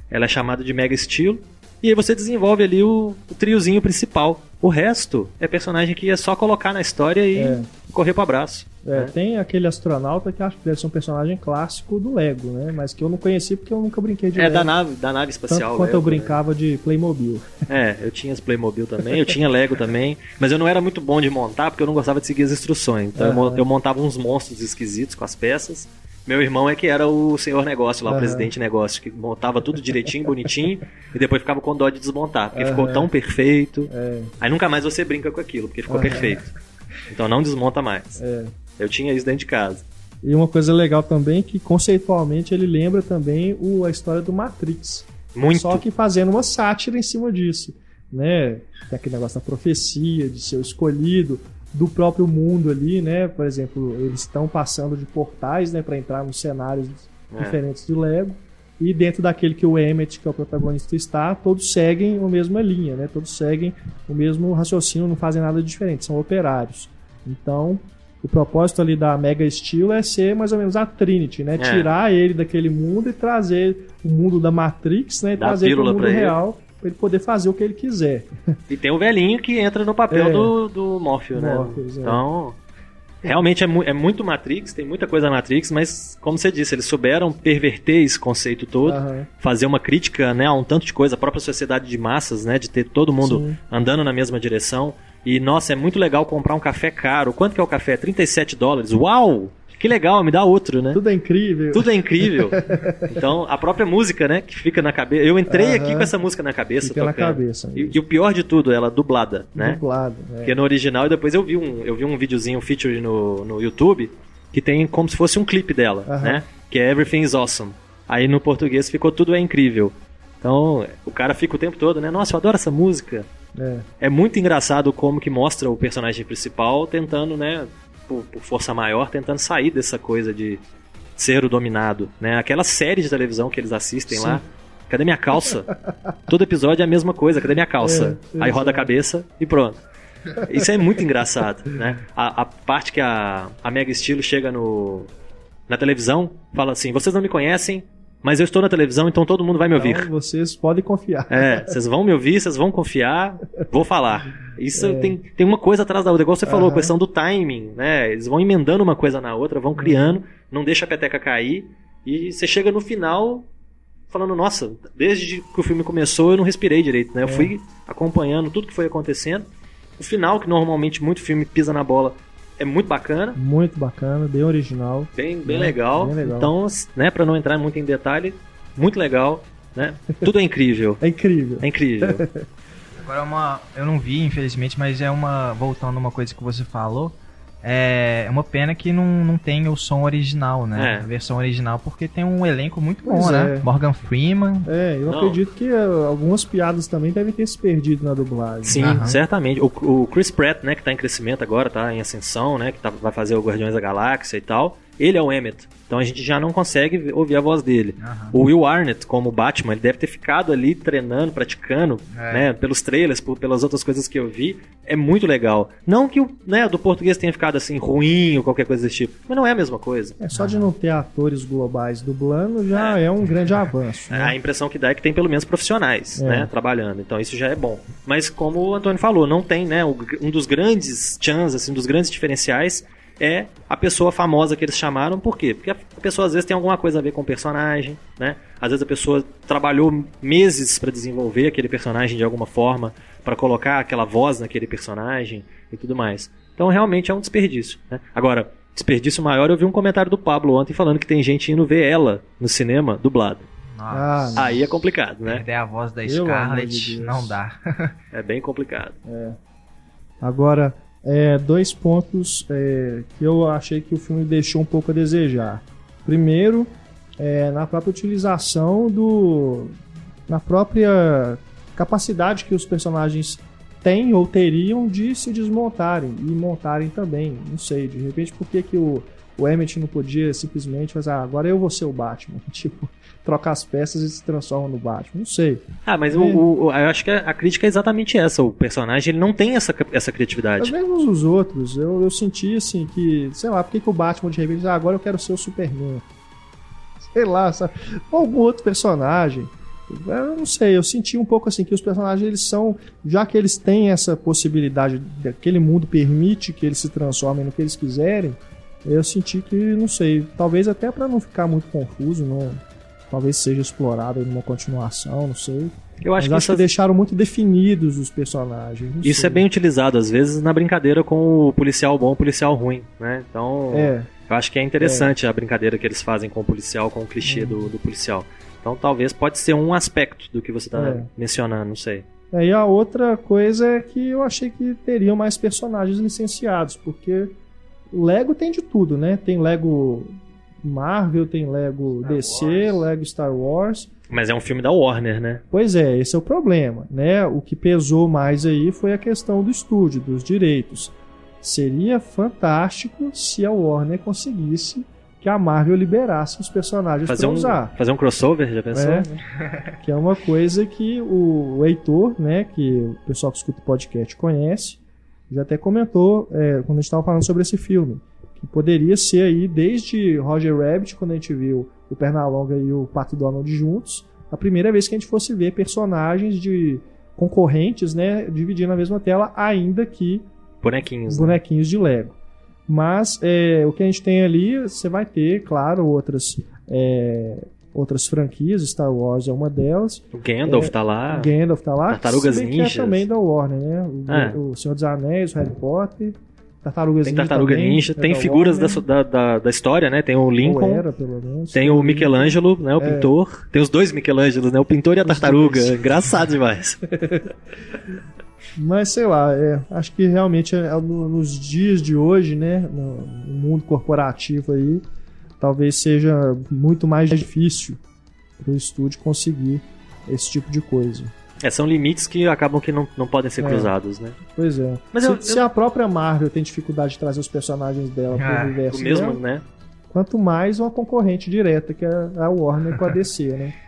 B: ela é chamada de Mega Estilo. E aí você desenvolve ali o, o triozinho principal. O resto é personagem que é só colocar na história e é. correr pro abraço.
A: É, né? Tem aquele astronauta que acho que deve ser um personagem clássico do Lego, né? Mas que eu não conheci porque eu nunca brinquei de
B: é,
A: Lego.
B: É, da nave, da nave espacial.
A: Tanto quanto
B: Lego,
A: eu brincava né? de Playmobil.
B: É, eu tinha as Playmobil também, eu tinha Lego também, mas eu não era muito bom de montar porque eu não gostava de seguir as instruções. Então uhum. eu montava uns monstros esquisitos com as peças meu irmão é que era o senhor negócio lá, uhum. o presidente negócio, que montava tudo direitinho, bonitinho, e depois ficava com dó de desmontar, porque uhum. ficou tão perfeito. É. Aí nunca mais você brinca com aquilo, porque ficou uhum. perfeito. Então não desmonta mais. É. Eu tinha isso dentro de casa.
A: E uma coisa legal também é que conceitualmente ele lembra também o, a história do Matrix.
B: Muito.
A: Só que fazendo uma sátira em cima disso. Né? Tem aquele negócio da profecia, de ser o escolhido, do próprio mundo ali, né? Por exemplo, eles estão passando de portais, né, para entrar nos cenários é. diferentes do Lego. E dentro daquele que o Emmett, que é o protagonista, está, todos seguem a mesma linha, né? Todos seguem o mesmo raciocínio, não fazem nada diferente, são operários. Então, o propósito ali da Mega Steel é ser mais ou menos a Trinity, né? É. Tirar ele daquele mundo e trazer o mundo da Matrix, né? E Dá trazer para o mundo real para ele poder fazer o que ele quiser.
B: E tem o velhinho que entra no papel é. do, do Morpheus, né? Morpheus, é. Realmente é, mu é, muito Matrix, tem muita coisa Matrix, mas como você disse, eles souberam perverter esse conceito todo, uhum. fazer uma crítica, né, a um tanto de coisa, a própria sociedade de massas, né, de ter todo mundo Sim. andando na mesma direção. E nossa, é muito legal comprar um café caro. Quanto que é o café? 37 dólares. Uau! Que legal, me dá outro, né?
A: Tudo é incrível.
B: Tudo é incrível. Então, a própria música, né, que fica na cabeça. Eu entrei aqui com essa música na cabeça
A: fica tocando. na cabeça.
B: E, e, o pior de tudo, ela dublada, né?
A: Dublada,
B: é. Porque no original, e depois eu vi um, eu vi um videozinho, um feature no, no YouTube, que tem como se fosse um clipe dela, né? Que é Everything is Awesome. Aí no português ficou Tudo é Incrível. Então, o cara fica o tempo todo, né? Nossa, eu adoro essa música. É. é muito engraçado como que mostra o personagem principal tentando, né, por, por, força maior, tentando sair dessa coisa de ser o dominado, né? Aquela série de televisão que eles assistem Sim. lá. Cadê minha calça? Todo episódio é a mesma coisa. Cadê minha calça? É, Aí roda a cabeça e pronto. Isso é muito engraçado, né? A, a parte que a, a Mega Estilo chega no, na televisão, fala assim: vocês não me conhecem, mas eu estou na televisão, então todo mundo vai me ouvir.
A: Então, vocês podem confiar.
B: É, vocês vão me ouvir, vocês vão confiar, vou falar. Isso é. tem, tem uma coisa atrás da outra, igual você falou, a questão do timing, né? Eles vão emendando uma coisa na outra, vão criando, não deixa a peteca cair, e você chega no final falando, nossa, desde que o filme começou eu não respirei direito, né? Eu é. fui acompanhando tudo que foi acontecendo. O final, que normalmente muito filme pisa na bola, é muito bacana.
A: Muito bacana, bem original.
B: Bem, bem, né? legal. bem legal. Então, né, para não entrar muito em detalhe, muito legal, né? Tudo é incrível.
A: é incrível.
B: É incrível.
C: Agora uma. Eu não vi, infelizmente, mas é uma. Voltando a uma coisa que você falou. É uma pena que não, não tem o som original, né? É. A versão original, porque tem um elenco muito bom, pois né? É. Morgan Freeman.
A: É, eu não. acredito que uh, algumas piadas também devem ter se perdido na dublagem.
B: Sim, Aham. certamente. O, o, Chris Pratt, né, que tá em crescimento agora, tá em ascensão, né? Que tá, vai fazer o Guardiões da Galáxia e tal. Ele é o Emmett. Então a gente já não consegue ouvir a voz dele. Uhum. O Will Arnett, como Batman, ele deve ter ficado ali treinando, praticando, é. né? Pelos trailers, por, pelas outras coisas que eu vi. É muito legal. Não que o né, do português tenha ficado assim ruim ou qualquer coisa desse tipo. Mas não é a mesma coisa.
A: É só uhum. de não ter atores globais dublando já é, é um grande avanço. Né?
B: A impressão que dá é que tem pelo menos profissionais, é. né? Trabalhando. Então isso já é bom. Mas como o Antônio falou, não tem, né? Um dos grandes chans, assim, um dos grandes diferenciais é a pessoa famosa que eles chamaram. Por quê? Porque a pessoa às vezes tem alguma coisa a ver com o personagem, né? Às vezes a pessoa trabalhou meses para desenvolver aquele personagem de alguma forma, para colocar aquela voz naquele personagem e tudo mais. Então realmente é um desperdício. Né? Agora, desperdício maior, eu vi um comentário do Pablo ontem falando que tem gente indo ver ela no cinema dublado.
C: Nossa.
B: Aí é complicado, né?
C: Perder a voz da Scarlett de não dá.
B: é bem complicado.
A: É. Agora, é, dois pontos é, que eu achei que o filme deixou um pouco a desejar. Primeiro, é, na própria utilização do. na própria capacidade que os personagens têm ou teriam de se desmontarem e montarem também. Não sei, de repente, por que, que o, o Emmett não podia simplesmente fazer, ah, agora eu vou ser o Batman. Tipo, troca as peças e se transforma no Batman. Não sei.
B: Ah, mas é. o, o, eu acho que a crítica é exatamente essa. O personagem ele não tem essa, essa criatividade.
A: Às vezes os outros, eu, eu senti assim que, sei lá, por que, que o Batman de repente, ah, agora eu quero ser o Superman? Sei lá, sabe? Ou algum outro personagem. Eu não sei, eu senti um pouco assim que os personagens eles são, já que eles têm essa possibilidade, aquele mundo permite que eles se transformem no que eles quiserem, eu senti que, não sei, talvez até para não ficar muito confuso, não, talvez seja explorado em uma continuação, não sei. Eu acho, Mas que, acho que deixaram muito definidos os personagens.
B: Isso sei. é bem utilizado, às vezes, na brincadeira com o policial bom e o policial ruim, né? Então, é. eu acho que é interessante é. a brincadeira que eles fazem com o policial, com o clichê uhum. do, do, policial. Então, talvez pode ser um aspecto do que você está é. mencionando, não sei.
A: E a outra coisa é que eu achei que teriam mais personagens licenciados, porque o Lego tem de tudo, né? Tem Lego Marvel, tem Lego Star DC, Wars. Lego Star Wars.
B: Mas é um filme da Warner, né?
A: Pois é, esse é o problema, né? O que pesou mais aí foi a questão do estúdio, dos direitos. Seria fantástico se a Warner conseguisse que a Marvel liberasse os personagens para
B: um,
A: usar.
B: Fazer um crossover, já pensou? É,
A: que é uma coisa que o, o Heitor, né, que o pessoal que escuta o podcast conhece, já até comentou é, quando a gente estava falando sobre esse filme que poderia ser aí desde Roger Rabbit, quando a gente viu o Pernalonga e o Pato Donald juntos, a primeira vez que a gente fosse ver personagens de concorrentes, né, dividindo a mesma tela, ainda que
B: bonequinhos,
A: né? bonequinhos né? de Lego. Mas é, o que a gente tem ali, você vai ter, claro, outras é, outras franquias, Star Wars é uma delas.
B: O Gandalf é, tá lá.
A: Gandalf tá lá.
B: Tartarugas Ninjas.
A: é também da Warner, né? O, é. o Senhor dos Anéis, o Harry Potter. Tartarugas
B: tem Tartaruga Ninja, Ninja tem é figuras da, da, da, da, história, né? Tem o Lincoln, era, menos, tem o Michelangelo, né? O é. pintor. Tem os dois Michelangelos, né? O pintor e a tartaruga. Engraçado demais.
A: Mas sei lá, é, acho que realmente é, é nos dias de hoje, né? No, no mundo corporativo aí, talvez seja muito mais difícil para o estúdio conseguir esse tipo de coisa.
B: É, são limites que acabam que não, não podem ser é. cruzados, né?
A: Pois é. Mas se, eu, se a própria Marvel tem dificuldade de trazer os personagens dela ah, pro universo
B: o mesmo, dela, né?
A: Quanto mais uma concorrente direta, que é a Warner com a DC, né?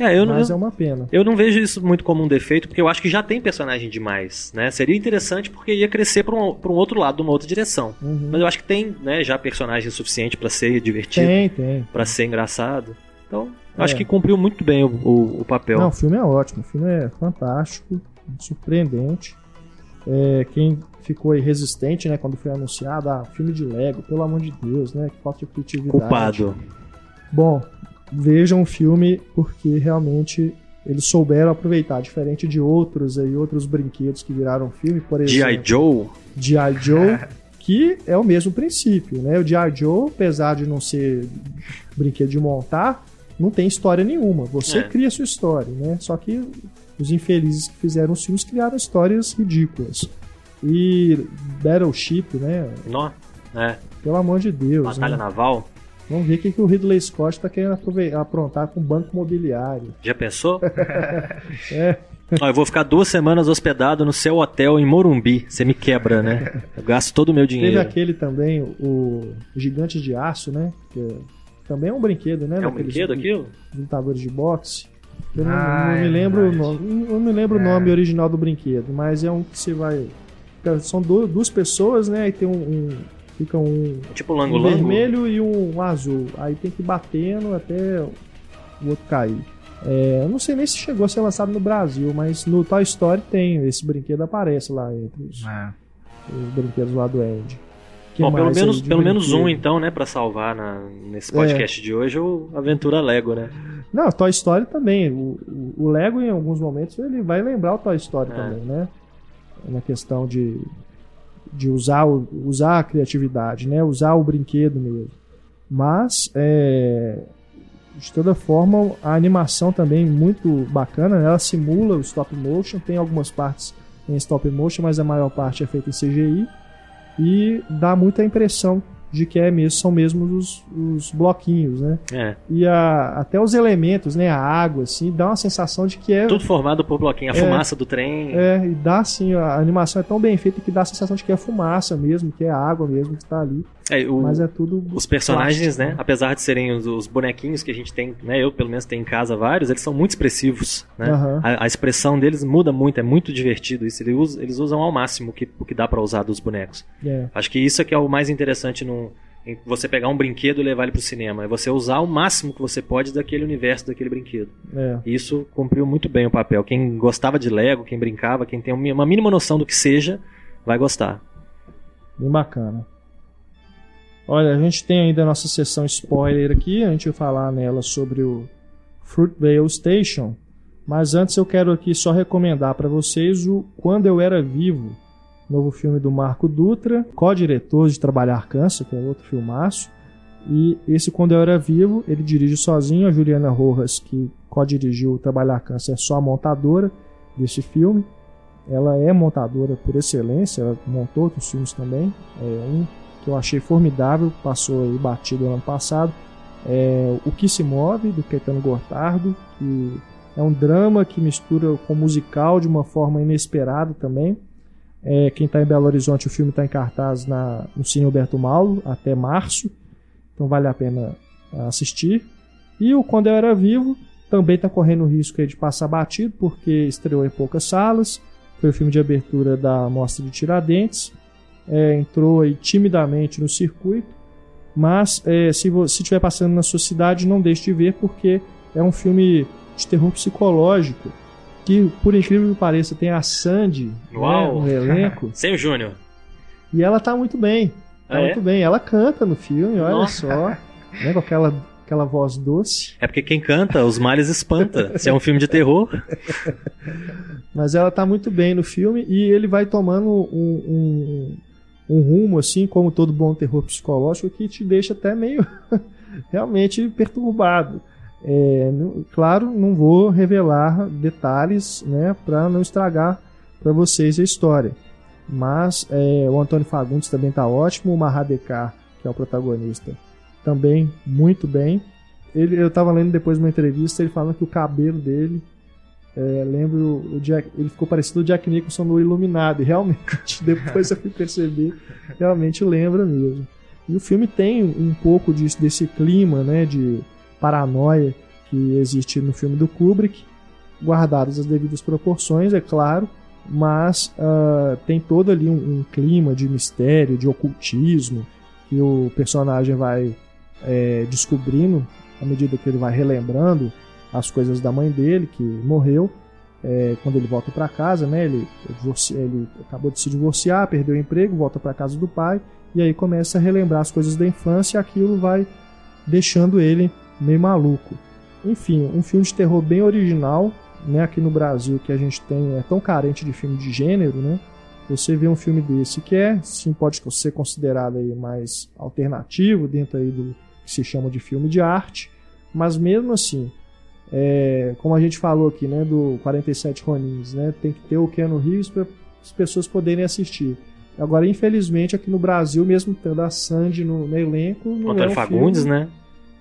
B: É, eu
A: Mas
B: não,
A: é uma pena.
B: Eu não vejo isso muito como um defeito, porque eu acho que já tem personagem demais, né? Seria interessante porque ia crescer para um, pra um outro lado, uma outra direção. Uhum. Mas eu acho que tem, né, já personagem suficiente para ser divertido.
A: Tem, tem.
B: Pra ser engraçado. Então, é. acho que cumpriu muito bem o, o, o, papel.
A: Não, o filme é ótimo, o filme é fantástico, surpreendente. É, quem ficou aí resistente, né, quando foi anunciado, ah, filme de Lego, pelo amor de Deus, né, que falta de criatividade.
B: Culpado.
A: Bom, vejam o filme porque realmente eles souberam aproveitar, diferente de outros aí, outros brinquedos que viraram filme, por exemplo.
B: G.I. Joe.
A: G.I. Joe, que é o mesmo princípio, né? O G.I. Joe, apesar de não ser brinquedo de montar, não tem história nenhuma. Você é. cria sua história, né? Só que os infelizes que fizeram os filmes criaram histórias ridículas. E Battleship, né?
B: Nó, é.
A: Pelo amor de Deus.
B: Batalha
A: né?
B: naval.
A: Vamos ver o que, que o Ridley Scott está querendo aprontar com o banco imobiliário.
B: Já pensou? é. Ó, eu vou ficar duas semanas hospedado no seu hotel em Morumbi. Você me quebra, né? Eu gasto todo o meu dinheiro.
A: Teve aquele também, o Gigante de Aço, né? Que também é um brinquedo, né?
B: É um brinquedo aquilo?
A: Lutadores de boxe. Eu não, ah, não me é lembro o nome, eu não me lembro é. o nome original do brinquedo, mas é um que você vai. São duas pessoas, né? E tem um, um Fica um,
B: tipo lango,
A: um vermelho e um, azul. Aí tem que ir batendo até o outro cair. É, eu não sei nem se chegou a ser lançado no Brasil, mas no Toy Story tem. Esse brinquedo aparece lá entre os, é. os brinquedos lá do Andy.
B: Bom, pelo menos, pelo menos um então, né, para salvar na, nesse podcast é. de hoje, o Aventura Lego, né?
A: Não, Toy Story também. O, o, o, Lego, em alguns momentos, ele vai lembrar o Toy Story é. também, né? Na questão de, de usar, usar a criatividade, né? Usar o brinquedo mesmo. Mas, é, de toda forma, a animação também muito bacana, né? ela simula o stop motion, tem algumas partes em stop motion, mas a maior parte é feita em CGI e dá muita impressão de que é mesmo, são mesmo os, os bloquinhos, né?
B: É.
A: E a, até os elementos, né? A água, assim, dá uma sensação de que é.
B: Tudo formado por bloquinho, a é, fumaça do trem.
A: É, e dá assim, a animação é tão bem feita que dá a sensação de que é fumaça mesmo, que é água mesmo que está ali.
B: É, o, Mas é tudo. Os personagens, plástico, né? né? Apesar de serem os, os, bonequinhos que a gente tem, né? Eu pelo menos tenho em casa vários, eles são muito expressivos, né? Uhum. A, a, expressão deles muda muito, é muito divertido isso. Eles usam, eles usam ao máximo o que, o que dá para usar dos bonecos.
A: É.
B: Acho que isso é que é o mais interessante no você pegar um brinquedo e levar ele para o cinema. É você usar o máximo que você pode daquele universo, daquele brinquedo.
A: É.
B: Isso cumpriu muito bem o papel. Quem gostava de Lego, quem brincava, quem tem uma mínima noção do que seja, vai gostar.
A: Bem bacana. Olha, a gente tem ainda a nossa sessão spoiler aqui. A gente vai falar nela sobre o Fruitvale Station. Mas antes eu quero aqui só recomendar para vocês o Quando Eu Era Vivo novo filme do Marco Dutra, co-diretor de Trabalhar Câncer, que é outro filmaço. E esse, quando eu era vivo, ele dirige sozinho. A Juliana Rojas, que co-dirigiu Trabalhar Câncer, é só a montadora desse filme. Ela é montadora por excelência, ela montou outros filmes também. É um que eu achei formidável, passou aí batido no ano passado. É O Que Se Move, do Caetano Gortardo, que é um drama que mistura com musical de uma forma inesperada também. É, quem está em Belo Horizonte, o filme está em cartaz na, no Cine Alberto Mauro até março, então vale a pena assistir. E o Quando Eu Era Vivo também está correndo o risco de passar batido, porque estreou em poucas salas, foi o filme de abertura da Mostra de Tiradentes, é, entrou aí timidamente no circuito, mas é, se estiver passando na sua cidade, não deixe de ver, porque é um filme de terror psicológico que, por incrível que pareça, tem a Sandy né, no elenco.
B: Sem o Júnior.
A: E ela tá muito bem. Tá ah, muito é? bem. Ela canta no filme, olha Nossa. só. Né, com aquela, aquela voz doce.
B: É porque quem canta, os males espanta. Se é um filme de terror.
A: Mas ela tá muito bem no filme e ele vai tomando um, um, um rumo, assim, como todo bom terror psicológico, que te deixa até meio realmente perturbado. É, claro, não vou revelar detalhes né, para não estragar para vocês a história. Mas é, o Antônio Fagundes também está ótimo, o Mahadekar, que é o protagonista, também muito bem. Ele, eu estava lendo depois de uma entrevista, ele falando que o cabelo dele é, lembra o Jack, ele ficou parecido o Jack Nicholson no Iluminado, e realmente, depois eu fui perceber, realmente lembra mesmo. E o filme tem um pouco disso, desse clima, né, de paranoia que existe no filme do Kubrick, guardadas as devidas proporções, é claro, mas uh, tem todo ali um, um, clima de mistério, de ocultismo, que o personagem vai é, descobrindo à medida que ele vai relembrando as coisas da mãe dele, que morreu. É, quando ele volta para casa, né, ele, ele acabou de se divorciar, perdeu o emprego, volta para casa do pai e aí começa a relembrar as coisas da infância e aquilo vai deixando ele meio maluco. Enfim, um filme de terror bem original, né? Aqui no Brasil que a gente tem é tão carente de filme de gênero, né? Você vê um filme desse que é, sim, pode ser considerado aí mais alternativo dentro aí do que se chama de filme de arte, mas mesmo assim é, como a gente falou aqui, né, do 47 Ronins, né, tem que ter o Keanu Reeves para as pessoas poderem assistir. Agora, infelizmente, aqui no Brasil, mesmo tendo a Sandy no, no elenco, não Antônio é um
B: Fagundes,
A: filme...
B: né?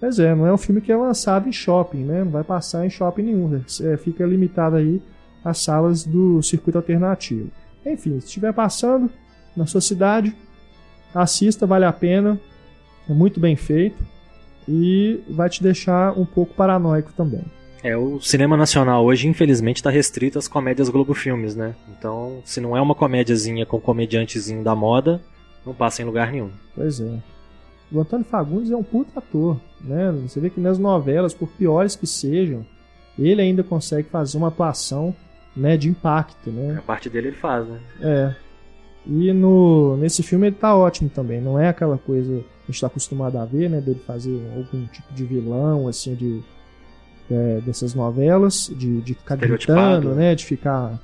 A: Pois é, não é um filme que é lançado em shopping, né? Não vai passar em shopping nenhum. É, fica limitado aí às salas do circuito alternativo. Enfim, se estiver passando na sua cidade, assista, vale a pena. É muito bem feito e vai te deixar um pouco paranoico também.
B: É, o cinema nacional hoje, infelizmente, está restrito às comédias Globo Filmes, né? Então, se não é uma comédiazinha com comediantezinho da moda, não passa em lugar nenhum.
A: Pois é. O Antônio Fagundes é um puta ator, né? Você vê que nas novelas, por piores que sejam, ele ainda consegue fazer uma atuação, né, de impacto, né?
B: A parte dele ele faz, né?
A: É. E no, nesse filme ele tá ótimo também, não é aquela coisa que a gente tá acostumado a ver, né, dele fazer algum tipo de vilão, assim, de é, dessas novelas, de, de ficar gritando, né, de ficar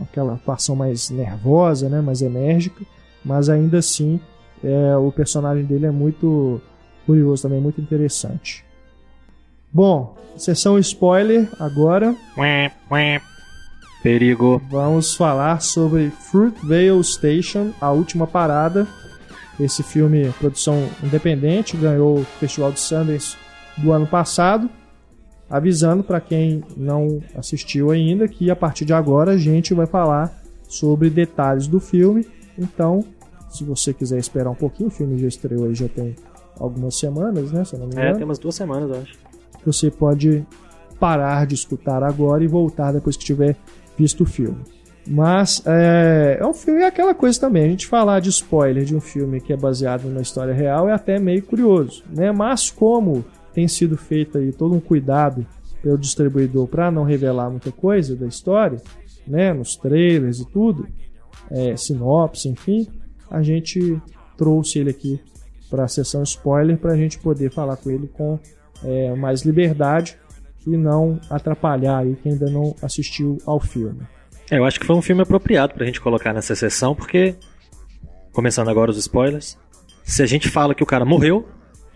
A: aquela atuação mais nervosa, né, mais enérgica, mas ainda assim é, o personagem dele é muito curioso também, muito interessante. Bom, sessão spoiler agora.
B: Perigo.
A: Vamos falar sobre Fruitvale Station, a última parada. Esse filme, produção independente, ganhou o Festival de Sundance do ano passado. Avisando para quem não assistiu ainda que a partir de agora a gente vai falar sobre detalhes do filme. Então, se você quiser esperar um pouquinho, o filme já estreou aí já tem algumas semanas, né? Se não me
B: é, engano. É, tem umas duas semanas, eu acho.
A: Você pode parar de escutar agora e voltar depois que tiver visto o filme. Mas é, é um filme, é aquela coisa também. A gente falar de spoiler de um filme que é baseado na história real é até meio curioso, né? Mas como tem sido feito aí todo um cuidado pelo distribuidor para não revelar muita coisa da história, né? Nos trailers e tudo, é, sinopse, enfim, a gente trouxe ele aqui para a sessão spoiler para a gente poder falar com ele com é, mais liberdade e não atrapalhar aí quem ainda não assistiu ao filme.
B: É, eu acho que foi um filme apropriado para a gente colocar nessa sessão, porque, começando agora os spoilers, se a gente fala que o cara morreu,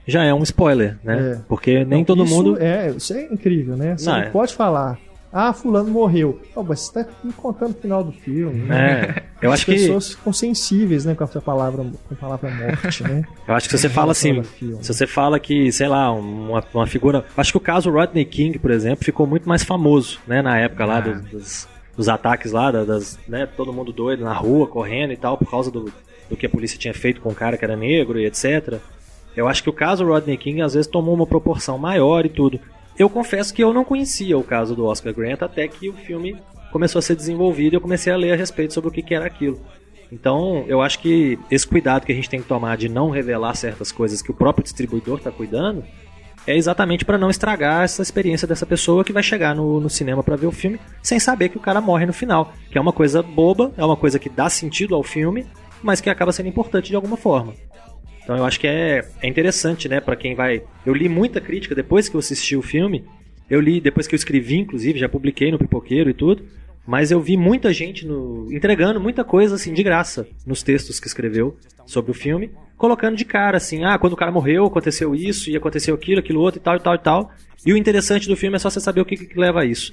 B: já é um spoiler, né? É. Porque nem todo
A: isso
B: mundo.
A: É, isso é incrível, né? Você não, não é. pode falar ah, fulano morreu. Oh, mas você está me contando o final do filme.
B: Né? É, eu
A: As
B: acho que.
A: As pessoas ficam sensíveis, né, com a palavra, com a palavra morte, né?
B: Eu acho que se você fala assim, se você fala que, sei lá, uma, uma figura. Acho que o caso Rodney King, por exemplo, ficou muito mais famoso, né, na época lá dos, dos, dos ataques lá, das, né, todo mundo doido na rua, correndo e tal, por causa do, do que a polícia tinha feito com o cara que era negro e etc. Eu acho que o caso Rodney King às vezes tomou uma proporção maior e tudo. Eu confesso que eu não conhecia o caso do Oscar Grant até que o filme começou a ser desenvolvido e eu comecei a ler a respeito sobre o que, que era aquilo. Então, eu acho que esse cuidado que a gente tem que tomar de não revelar certas coisas que o próprio distribuidor está cuidando é exatamente para não estragar essa experiência dessa pessoa que vai chegar no, no cinema para ver o filme sem saber que o cara morre no final. Que é uma coisa boba, é uma coisa que dá sentido ao filme, mas que acaba sendo importante de alguma forma. Então eu acho que é, é interessante, né, para quem vai. Eu li muita crítica depois que eu assisti o filme. Eu li depois que eu escrevi, inclusive, já publiquei no Pipoqueiro e tudo. Mas eu vi muita gente no, entregando muita coisa assim de graça nos textos que escreveu sobre o filme, colocando de cara assim, ah, quando o cara morreu, aconteceu isso, e aconteceu aquilo, aquilo outro e tal e tal e tal. E o interessante do filme é só você saber o que, que leva a isso.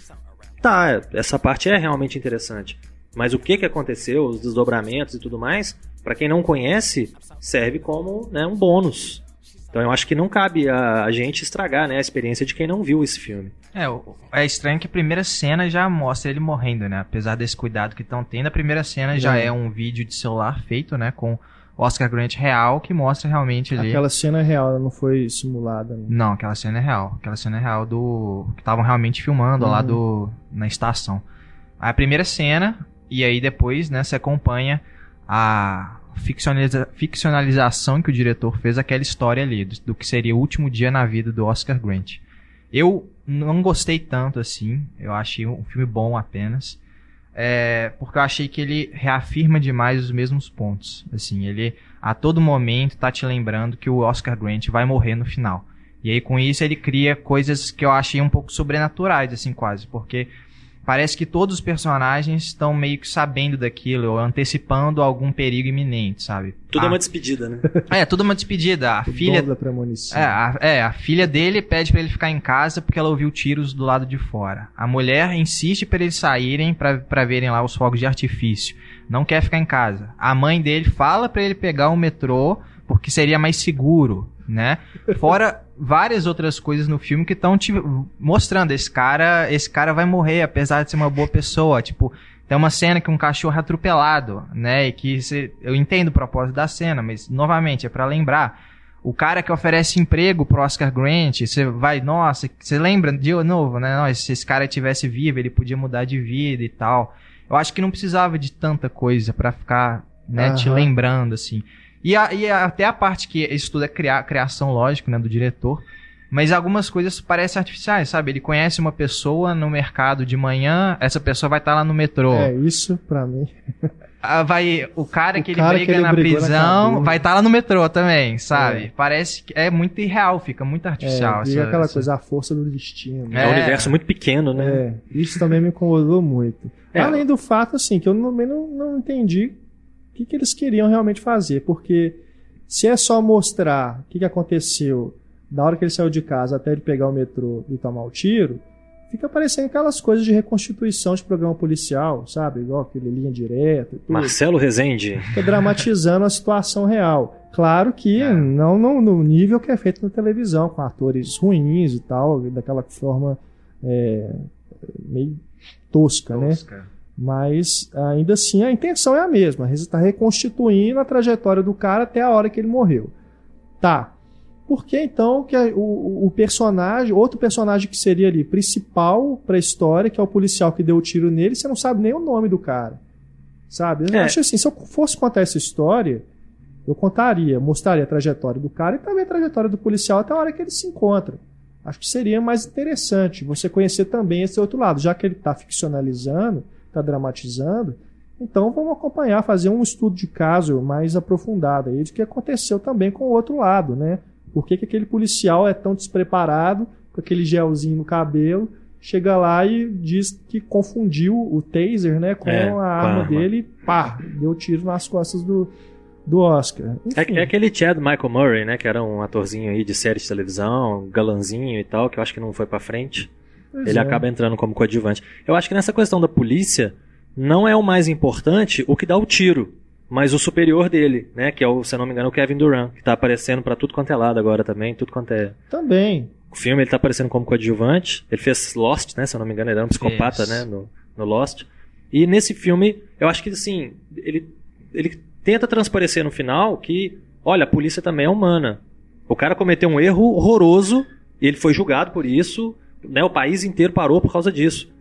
B: Tá, essa parte é realmente interessante. Mas o que, que aconteceu, os desdobramentos e tudo mais, para quem não conhece, serve como né, um bônus. Então eu acho que não cabe a, a, gente estragar né, a experiência de quem não viu esse filme.
C: É, é estranho que a primeira cena já mostra ele morrendo, né? Apesar desse cuidado que estão tendo, a primeira cena é. já é um vídeo de celular feito, né? Com Oscar Grant real que mostra realmente ali.
A: Aquela cena é real, ela não foi simulada. Né?
C: Não, aquela cena é real. Aquela cena é real do. que estavam realmente filmando uhum. lá do. na estação. Aí a primeira cena, e aí depois, né, você acompanha a ficcionaliza ficcionalização que o diretor fez aquela história ali, do, do, que seria o último dia na vida do Oscar Grant. Eu não gostei tanto assim, eu achei um filme bom apenas, é, porque eu achei que ele reafirma demais os mesmos pontos. Assim, ele a todo momento tá te lembrando que o Oscar Grant vai morrer no final. E aí com isso ele cria coisas que eu achei um pouco sobrenaturais, assim, quase, porque parece que todos os personagens estão meio que sabendo daquilo, ou antecipando algum perigo iminente, sabe?
B: Tudo é a... é uma despedida, né?
C: É, tudo é uma despedida. A o filha. Da premonição. É, a, é, a filha dele pede para ele ficar em casa porque ela ouviu tiros do lado de fora. A mulher insiste para eles saírem para verem lá os fogos de artifício. Não quer ficar em casa. A mãe dele fala para ele pegar o metrô porque seria mais seguro, né? Fora várias outras coisas no filme que estão te mostrando esse cara, esse cara vai morrer apesar de ser uma boa pessoa, tipo, tem uma cena que um cachorro é atropelado, né? E que cê, eu entendo o propósito da cena, mas novamente é para lembrar o cara que oferece emprego pro Oscar Grant, você vai, nossa, você lembra de novo, né? Nossa, se esse cara tivesse vivo, ele podia mudar de vida e tal. Eu acho que não precisava de tanta coisa para ficar, né, uhum. te lembrando assim. E, a, e a, até a parte que isso tudo é criar, criação, lógico, né, do diretor. Mas algumas coisas parecem artificiais, sabe? Ele conhece uma pessoa no mercado de manhã, essa pessoa vai estar tá lá no metrô.
A: É, isso pra mim.
C: Ah, vai, o cara o que ele briga que ele na prisão na vai estar tá lá no metrô também, sabe? É. Parece que é muito irreal, fica muito artificial.
A: É, essa, aquela essa... coisa, a força do destino.
B: É, é um universo muito pequeno, né? É,
A: isso também me incomodou muito. É. Além do fato, assim, que eu também não, não entendi o que, que eles queriam realmente fazer, porque se é só mostrar o que, que aconteceu da hora que ele saiu de casa até ele pegar o metrô e tomar o tiro, fica parecendo aquelas coisas de reconstituição de programa policial, sabe? Igual aquele linha direta.
B: Marcelo Rezende.
A: Fica dramatizando a situação real. Claro que é. não, não no nível que é feito na televisão, com atores ruins e tal, daquela forma é, meio tosca, né? tosca, né? Mas ainda assim a intenção é a mesma. Está reconstituindo a trajetória do cara até a hora que ele morreu. Tá. Por que então que o, o, personagem, outro personagem que seria ali principal para a história, que é o policial que deu o tiro nele, você não sabe nem o nome do cara? Sabe? Eu é. acho assim, se eu fosse contar essa história, eu contaria, mostraria a trajetória do cara e também a trajetória do policial até a hora que eles se encontram. Acho que seria mais interessante você conhecer também esse outro lado, já que ele está ficcionalizando, está dramatizando. Então vamos acompanhar, fazer um estudo de caso mais aprofundado aí de que aconteceu também com o outro lado, né? Por que, que aquele policial é tão despreparado, com aquele gelzinho no cabelo, chega lá e diz que confundiu o taser, né, com é, a arma dele e pá, deu tiro nas costas do, do Oscar.
B: É, é, aquele Chad Michael Murray, né, que era um atorzinho aí de série de televisão, galanzinho e tal, que eu acho que não foi para frente. Pois Ele é. acaba entrando como coadjuvante. Eu acho que nessa questão da polícia, não é o mais importante o que dá o tiro mas o superior dele, né? Que é o, se eu não me engano, o Kevin Durant, que tá aparecendo para tudo quanto é lado agora também, tudo quanto é.
A: Também.
B: O filme ele tá aparecendo como coadjuvante. Ele fez Lost, né? Se eu não me engano, ele era um psicopata, né? No, no Lost. E nesse filme, eu acho que assim, ele, ele tenta transparecer no final que, olha, a polícia também é humana. O cara cometeu um erro horroroso e ele foi julgado por isso, né? O país inteiro parou por causa disso.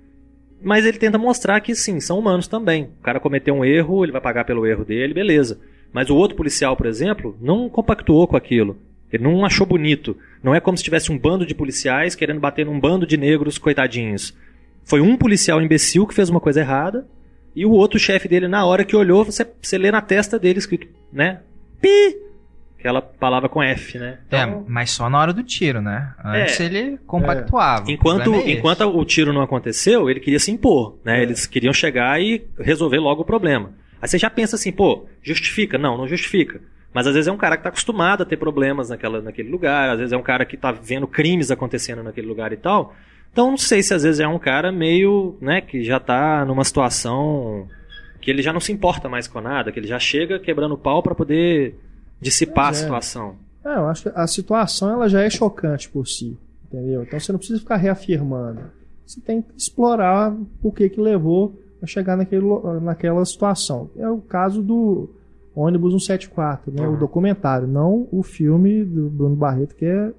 B: Mas ele tenta mostrar que sim, são humanos também. O cara cometeu um erro, ele vai pagar pelo erro dele, beleza. Mas o outro policial, por exemplo, não compactuou com aquilo. Ele não achou bonito. Não é como se tivesse um bando de policiais querendo bater num bando de negros coitadinhos. Foi um policial imbecil que fez uma coisa errada e o outro chefe dele, na hora que olhou, você, você lê na testa dele escrito, né? Pi! Aquela palavra com F, né?
C: Então, é, mas só na hora do tiro, né? Antes é, ele compactuava.
B: É. Enquanto, o enquanto o tiro não aconteceu, ele queria se impor, né? É. Eles queriam chegar e resolver logo o problema. Aí você já pensa assim, pô, justifica? Não, não justifica. Mas às vezes é um cara que está acostumado a ter problemas naquela, naquele lugar, às vezes é um cara que está vendo crimes acontecendo naquele lugar e tal. Então não sei se às vezes é um cara meio, né, que já está numa situação que ele já não se importa mais com nada, que ele já chega quebrando o pau para poder dissipar a é. situação.
A: É, eu acho que a situação ela já é chocante por si, entendeu? Então você não precisa ficar reafirmando. Você tem que explorar o que que levou a chegar naquele, naquela situação. É o caso do ônibus 174, né? Uhum. O documentário, não o filme do Bruno Barreto, que é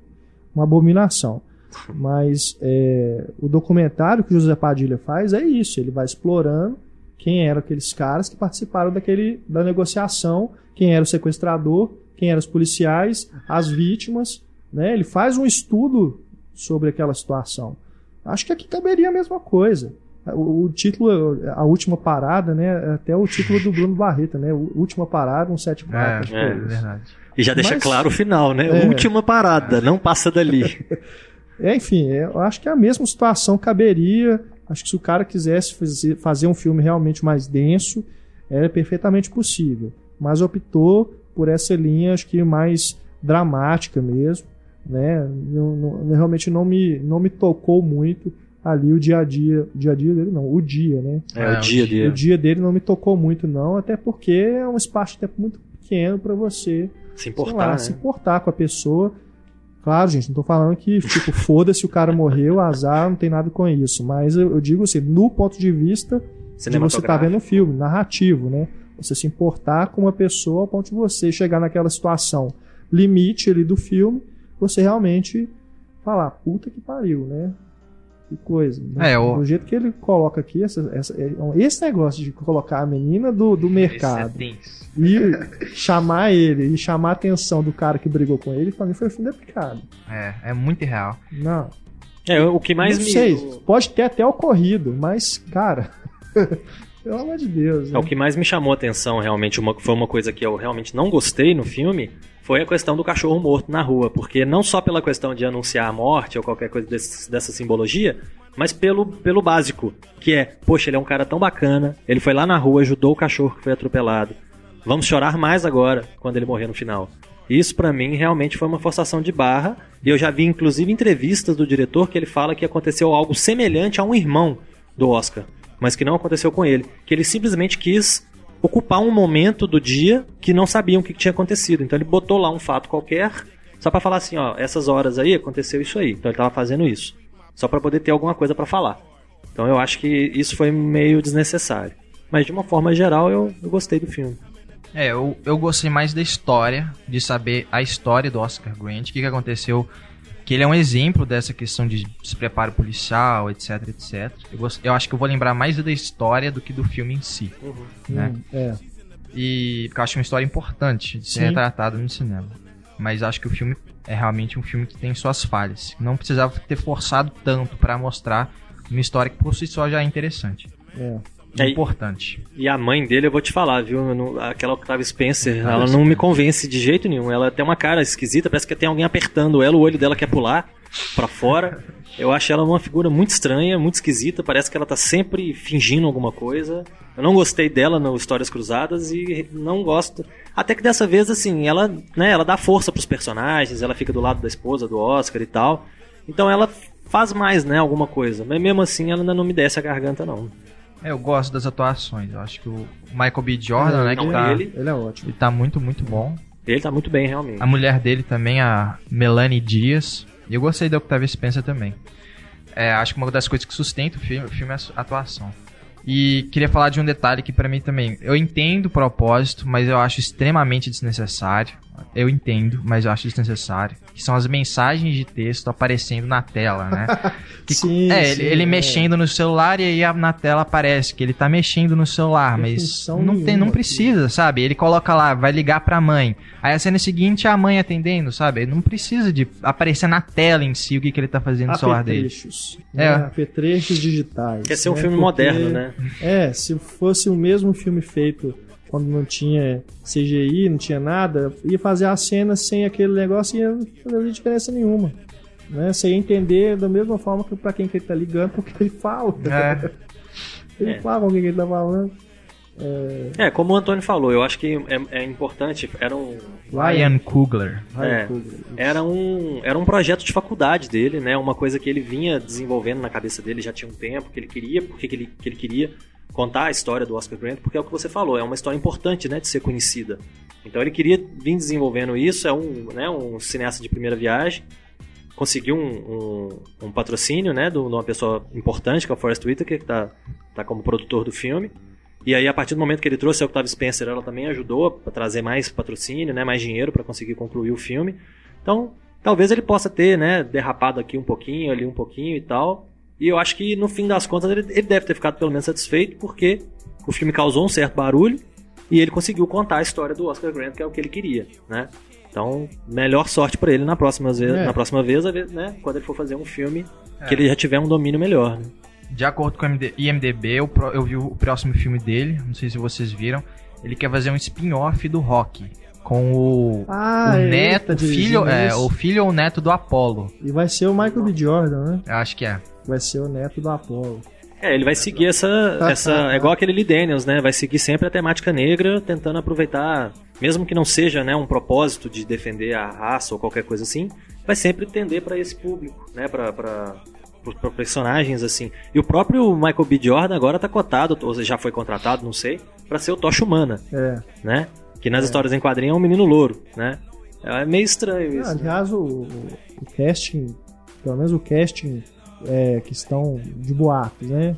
A: uma abominação. Mas é, o documentário que o José Padilha faz é isso, ele vai explorando quem eram aqueles caras que participaram daquele, da negociação, quem era o sequestrador, quem eram os policiais, as vítimas. Né? Ele faz um estudo sobre aquela situação. Acho que aqui caberia a mesma coisa. O, o título, a última parada, né? É até o título do Bruno Barreto, né? Última parada, um sete
B: é, é, é verdade. E já deixa Mas, claro o final, né? É, última parada, não passa dali.
A: é, enfim, eu acho que a mesma situação caberia Acho que se o cara quisesse fazer, fazer um filme realmente mais denso, era perfeitamente possível. Mas optou por essa linha, acho que mais dramática mesmo, né? Não, não, realmente não me, não me tocou muito ali o dia a dia, o dia a dia dele não, o dia, né?
B: É, é o dia dele.
A: O dia dele não me tocou muito não, até porque é um espaço de tempo muito pequeno para você
B: se importar, lá,
A: né? se importar com a pessoa. Claro, gente, não tô falando que, tipo, foda-se o cara morreu, azar, não tem nada com isso. Mas eu, eu digo assim, no ponto de vista de você tá vendo um filme, narrativo, né? Você se importar com uma pessoa ao ponto de você chegar naquela situação limite ali do filme, você realmente falar, puta que pariu, né? Que coisa. Né? É, o... Do jeito que ele coloca aqui, essa, essa, é, esse negócio de colocar a menina do, do mercado é e chamar ele, e chamar a atenção do cara que brigou com ele, pra mim foi o fim da picada.
C: É, é muito irreal.
A: Não.
B: É, o que mais
A: Não
B: me.
A: Sei, pode ter até ocorrido, mas, cara. Pelo amor de Deus.
B: Né? É, o que mais me chamou a atenção, realmente, uma, foi uma coisa que eu realmente não gostei no filme, foi a questão do cachorro morto na rua. Porque não só pela questão de anunciar a morte ou qualquer coisa desse, dessa simbologia, mas pelo, pelo básico, que é, poxa, ele é um cara tão bacana, ele foi lá na rua, ajudou o cachorro que foi atropelado. Vamos chorar mais agora, quando ele morrer no final. Isso para mim realmente foi uma forçação de barra, e eu já vi inclusive entrevistas do diretor que ele fala que aconteceu algo semelhante a um irmão do Oscar mas que não aconteceu com ele. Que ele simplesmente quis ocupar um momento do dia que não sabiam o que tinha acontecido. Então ele botou lá um fato qualquer, só para falar assim, ó, essas horas aí aconteceu isso aí. Então ele tava fazendo isso, só para poder ter alguma coisa para falar. Então eu acho que isso foi meio desnecessário. Mas de uma forma geral eu, eu gostei do filme.
C: É, eu, eu gostei mais da história, de saber a história do Oscar Grant, o que, que aconteceu que ele é um exemplo dessa questão de despreparo policial, etc, etc. Eu, gost... eu acho que eu vou lembrar mais da história do que do filme em si. Uhum. Né? Hum, é. E porque eu acho uma história importante de ser Sim. retratada no cinema. Mas acho que o filme é realmente um filme que tem suas falhas. Não precisava ter forçado tanto para mostrar uma história que por si só já é interessante. É. É importante.
B: E a mãe dele, eu vou te falar, viu? Não, aquela Octavia Spencer, ela não me convence de jeito nenhum. Ela tem uma cara esquisita, parece que tem alguém apertando ela, o olho dela quer pular para fora. Eu acho ela uma figura muito estranha, muito esquisita, parece que ela tá sempre fingindo alguma coisa. Eu não gostei dela no Histórias Cruzadas e não gosto. Até que dessa vez, assim, ela, né, ela dá força pros personagens, ela fica do lado da esposa do Oscar e tal. Então ela faz mais, né, alguma coisa. Mas mesmo assim, ela ainda não me desce a garganta, não.
C: É, eu gosto das atuações. Eu acho que o Michael B. Jordan, é, né, que
A: não,
C: tá,
A: ele, ele é ótimo.
C: Ele tá muito, muito bom.
B: Ele tá muito bem, realmente.
C: A mulher dele também, a Melanie Dias. E eu gostei da Octavia Spencer também. É, acho que uma das coisas que sustenta o filme, o filme é a atuação. E queria falar de um detalhe que para mim também. Eu entendo o propósito, mas eu acho extremamente desnecessário. Eu entendo, mas eu acho desnecessário. Que são as mensagens de texto aparecendo na tela, né? Que, sim, é, sim, ele, ele é. mexendo no celular e aí na tela aparece que ele tá mexendo no celular, mas não, tem, não precisa, sabe? Ele coloca lá, vai ligar pra mãe. Aí a cena seguinte é a mãe atendendo, sabe? Não precisa de aparecer na tela em si o que, que ele tá fazendo no celular dele.
A: É. é. Apetrechos digitais.
B: Quer ser um né? filme Porque, moderno, né?
A: É, se fosse o mesmo filme feito quando não tinha CGI, não tinha nada, ia fazer a cena sem aquele negócio e não fazer diferença nenhuma. Né? Você ia entender da mesma forma que para quem que ele tá ligando, porque ele fala. É. ele é. fala o que ele tá falando.
B: É... é, como o Antônio falou, eu acho que é, é importante. Era um.
C: Ryan Coogler.
B: É, era, um, era um projeto de faculdade dele, né? Uma coisa que ele vinha desenvolvendo na cabeça dele já tinha um tempo, que ele queria, porque que ele, que ele queria contar a história do Oscar Grant, porque é o que você falou, é uma história importante, né, de ser conhecida. Então ele queria vir desenvolvendo isso, é um, né, um cineasta de primeira viagem, conseguiu um, um, um patrocínio, né, de uma pessoa importante, que é o Forrest Whitaker, que está tá como produtor do filme. E aí, a partir do momento que ele trouxe a Octavia Spencer, ela também ajudou a trazer mais patrocínio, né, mais dinheiro para conseguir concluir o filme. Então, talvez ele possa ter, né, derrapado aqui um pouquinho, ali um pouquinho e tal, e eu acho que no fim das contas ele, ele deve ter ficado pelo menos satisfeito, porque o filme causou um certo barulho e ele conseguiu contar a história do Oscar Grant, que é o que ele queria, né? Então, melhor sorte para ele na próxima vez, é. na próxima vez, né? Quando ele for fazer um filme é. que ele já tiver um domínio melhor. Né?
C: De acordo com o IMDb, eu, eu vi o próximo filme dele, não sei se vocês viram. Ele quer fazer um spin-off do Rock com o, ah, o neto, filho, é, o filho ou neto do Apollo.
A: E vai ser o Michael B. Jordan, né?
C: Eu acho que é.
A: Vai ser o neto do Apollo.
B: É, ele vai seguir essa. essa é igual aquele Lee Daniels, né? Vai seguir sempre a temática negra, tentando aproveitar, mesmo que não seja né, um propósito de defender a raça ou qualquer coisa assim, vai sempre tender para esse público, né? Pra, pra, pra personagens assim. E o próprio Michael B. Jordan agora tá cotado, ou já foi contratado, não sei, para ser o Tocha Humana. É. Né? Que nas é. histórias em quadrinho é um menino louro, né? É meio estranho isso.
A: Ah, aliás, né? o, o casting, pelo menos o casting é, que estão de boatos, né?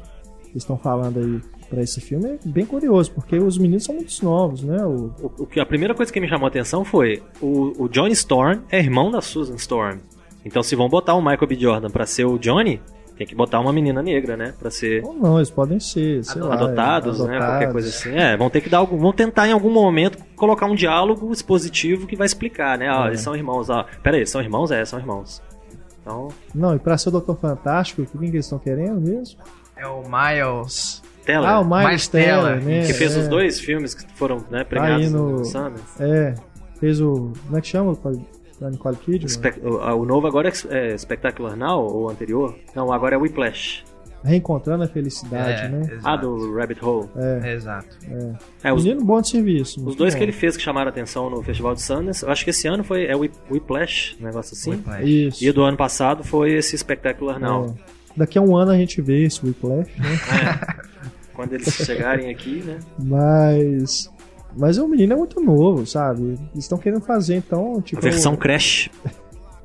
A: Que estão falando aí para esse filme é bem curioso, porque os meninos são muito novos, né? O...
B: O, o, a primeira coisa que me chamou a atenção foi o, o Johnny Storm é irmão da Susan Storm. Então, se vão botar o Michael B. Jordan para ser o Johnny, tem que botar uma menina negra, né? Pra ser.
A: Ou não, eles podem ser, sei
B: adotados, lá, é, né? Qualquer coisa assim. É, vão ter que dar algum. Vão tentar em algum momento colocar um diálogo expositivo que vai explicar, né? Ah, é. eles são irmãos. Ah, pera aí, são irmãos? É, são irmãos. Então...
A: Não, e pra ser o Doutor Fantástico, quem que eles estão querendo mesmo?
C: É o Miles.
B: Teller.
A: Ah, o Miles, Miles Teller,
B: né? Que fez é. os dois filmes que foram né, premiados tá no, no Sundance.
A: É, fez o... Como é que chama? Da Nicole Kidman?
B: O, o, novo agora é, é Spectacular Now, ou anterior? Não, agora é Whiplash.
A: Reencontrando a felicidade,
C: é,
A: né?
C: Exato.
B: Ah, do Rabbit Hole.
A: É.
C: Exato.
A: É. é os, Menino bom de serviço.
B: Os dois
A: bom.
B: que ele fez que chamaram atenção no Festival de Sundance, eu acho que esse ano foi é Whiplash, um negócio assim.
C: Whiplash.
A: Isso.
B: E do ano passado foi esse Spectacular Now.
A: É. Daqui a um ano a gente vê esse Whiplash, né?
B: É. Quando eles chegarem aqui, né?
A: Mas mas o menino é muito novo, sabe? Eles estão querendo fazer, então, tipo.
B: A versão Crash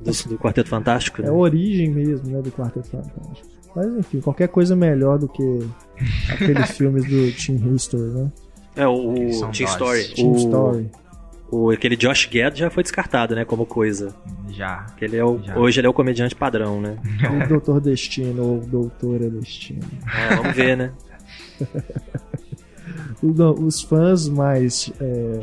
B: do, do Quarteto Fantástico.
A: Né? É a origem mesmo, né, do Quarteto Fantástico. Mas enfim, qualquer coisa melhor do que aqueles filmes do Team History, né?
B: É, o, o Team Story.
A: Team
B: o,
A: Story.
B: O, aquele Josh Gad já foi descartado, né, como coisa.
C: Já.
B: Que ele é o, já. Hoje ele é o comediante padrão, né?
A: o Doutor Destino, ou Doutora Destino.
B: É, vamos ver, né?
A: os fãs mais é,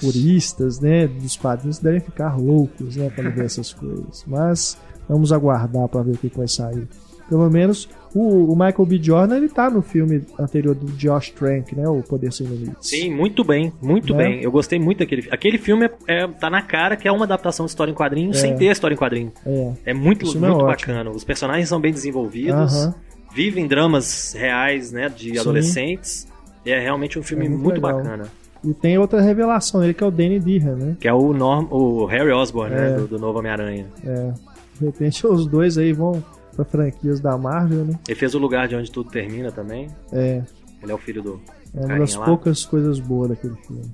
A: puristas, né, dos quadrinhos devem ficar loucos, né, quando ver essas coisas. Mas vamos aguardar para ver o que vai sair. Pelo menos o, o, Michael B. Jordan ele tá no filme anterior do Josh Trank, né, o Poder Sem Limites.
B: Sim, muito bem, muito né? bem. Eu gostei muito daquele. Aquele filme é, é, tá na cara que é uma adaptação de história em quadrinho é. sem ter a história em quadrinho. É, é muito, muito é bacana. Os personagens são bem desenvolvidos. Uh -huh. Vivem dramas reais, né, de Sim. adolescentes é realmente um filme é muito, muito bacana.
A: E tem outra revelação nele que é o Danny Dehan, né?
B: Que é o, Norm, o Harry Osborn, né? é. né? Do, do novo Homem-Aranha.
A: É. De repente os dois aí vão pra franquias da Marvel, né?
B: Ele fez o lugar de onde tudo termina também.
A: É.
B: Ele é o filho do.
A: É uma das lá. poucas coisas boas daquele filme.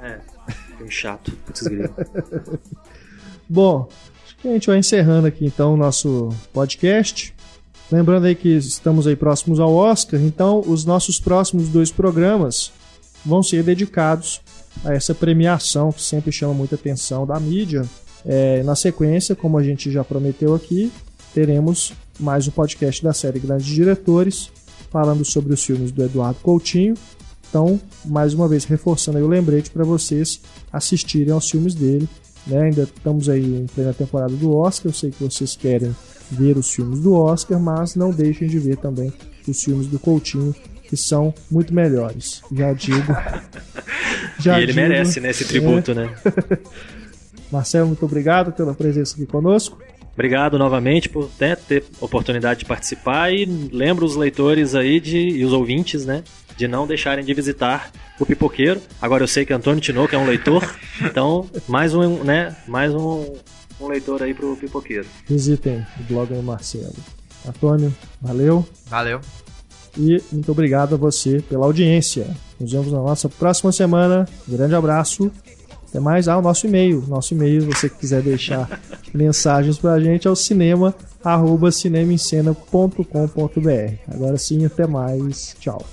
B: É. Filme chato. Putz,
A: Bom, acho que a gente vai encerrando aqui então o nosso podcast. Lembrando aí que estamos aí próximos ao Oscar, então os nossos próximos dois programas vão ser dedicados a essa premiação que sempre chama muita atenção da mídia. É, na sequência, como a gente já prometeu aqui, teremos mais um podcast da série Grandes Diretores, falando sobre os filmes do Eduardo Coutinho. Então, mais uma vez, reforçando aí o lembrete para vocês assistirem aos filmes dele. Né? Ainda estamos aí em plena temporada do Oscar, eu sei que vocês querem ver os filmes do Oscar, mas não deixem de ver também os filmes do Coutinho, que são muito melhores. Já digo.
B: Já e ele digo, merece, né, esse tributo, é. né?
A: Marcelo, muito obrigado pela presença aqui conosco.
B: Obrigado novamente por né, ter oportunidade de participar e lembro os leitores aí de, e os ouvintes, né, de não deixarem de visitar o Pipoqueiro. Agora eu sei que Antônio Tinoco é um leitor, então mais um, né, mais um, um leitor aí pro pipoqueiro.
A: Visitem o blog do Marcelo. Antônio, valeu.
C: Valeu.
A: E muito obrigado a você pela audiência. Nos vemos na nossa próxima semana. Um grande abraço. Até mais. Ah, o nosso e-mail. Nosso e-mail, se você quiser deixar mensagens pra gente, é o cinema arroba cinemaencena.com.br. Agora sim, até mais. Tchau.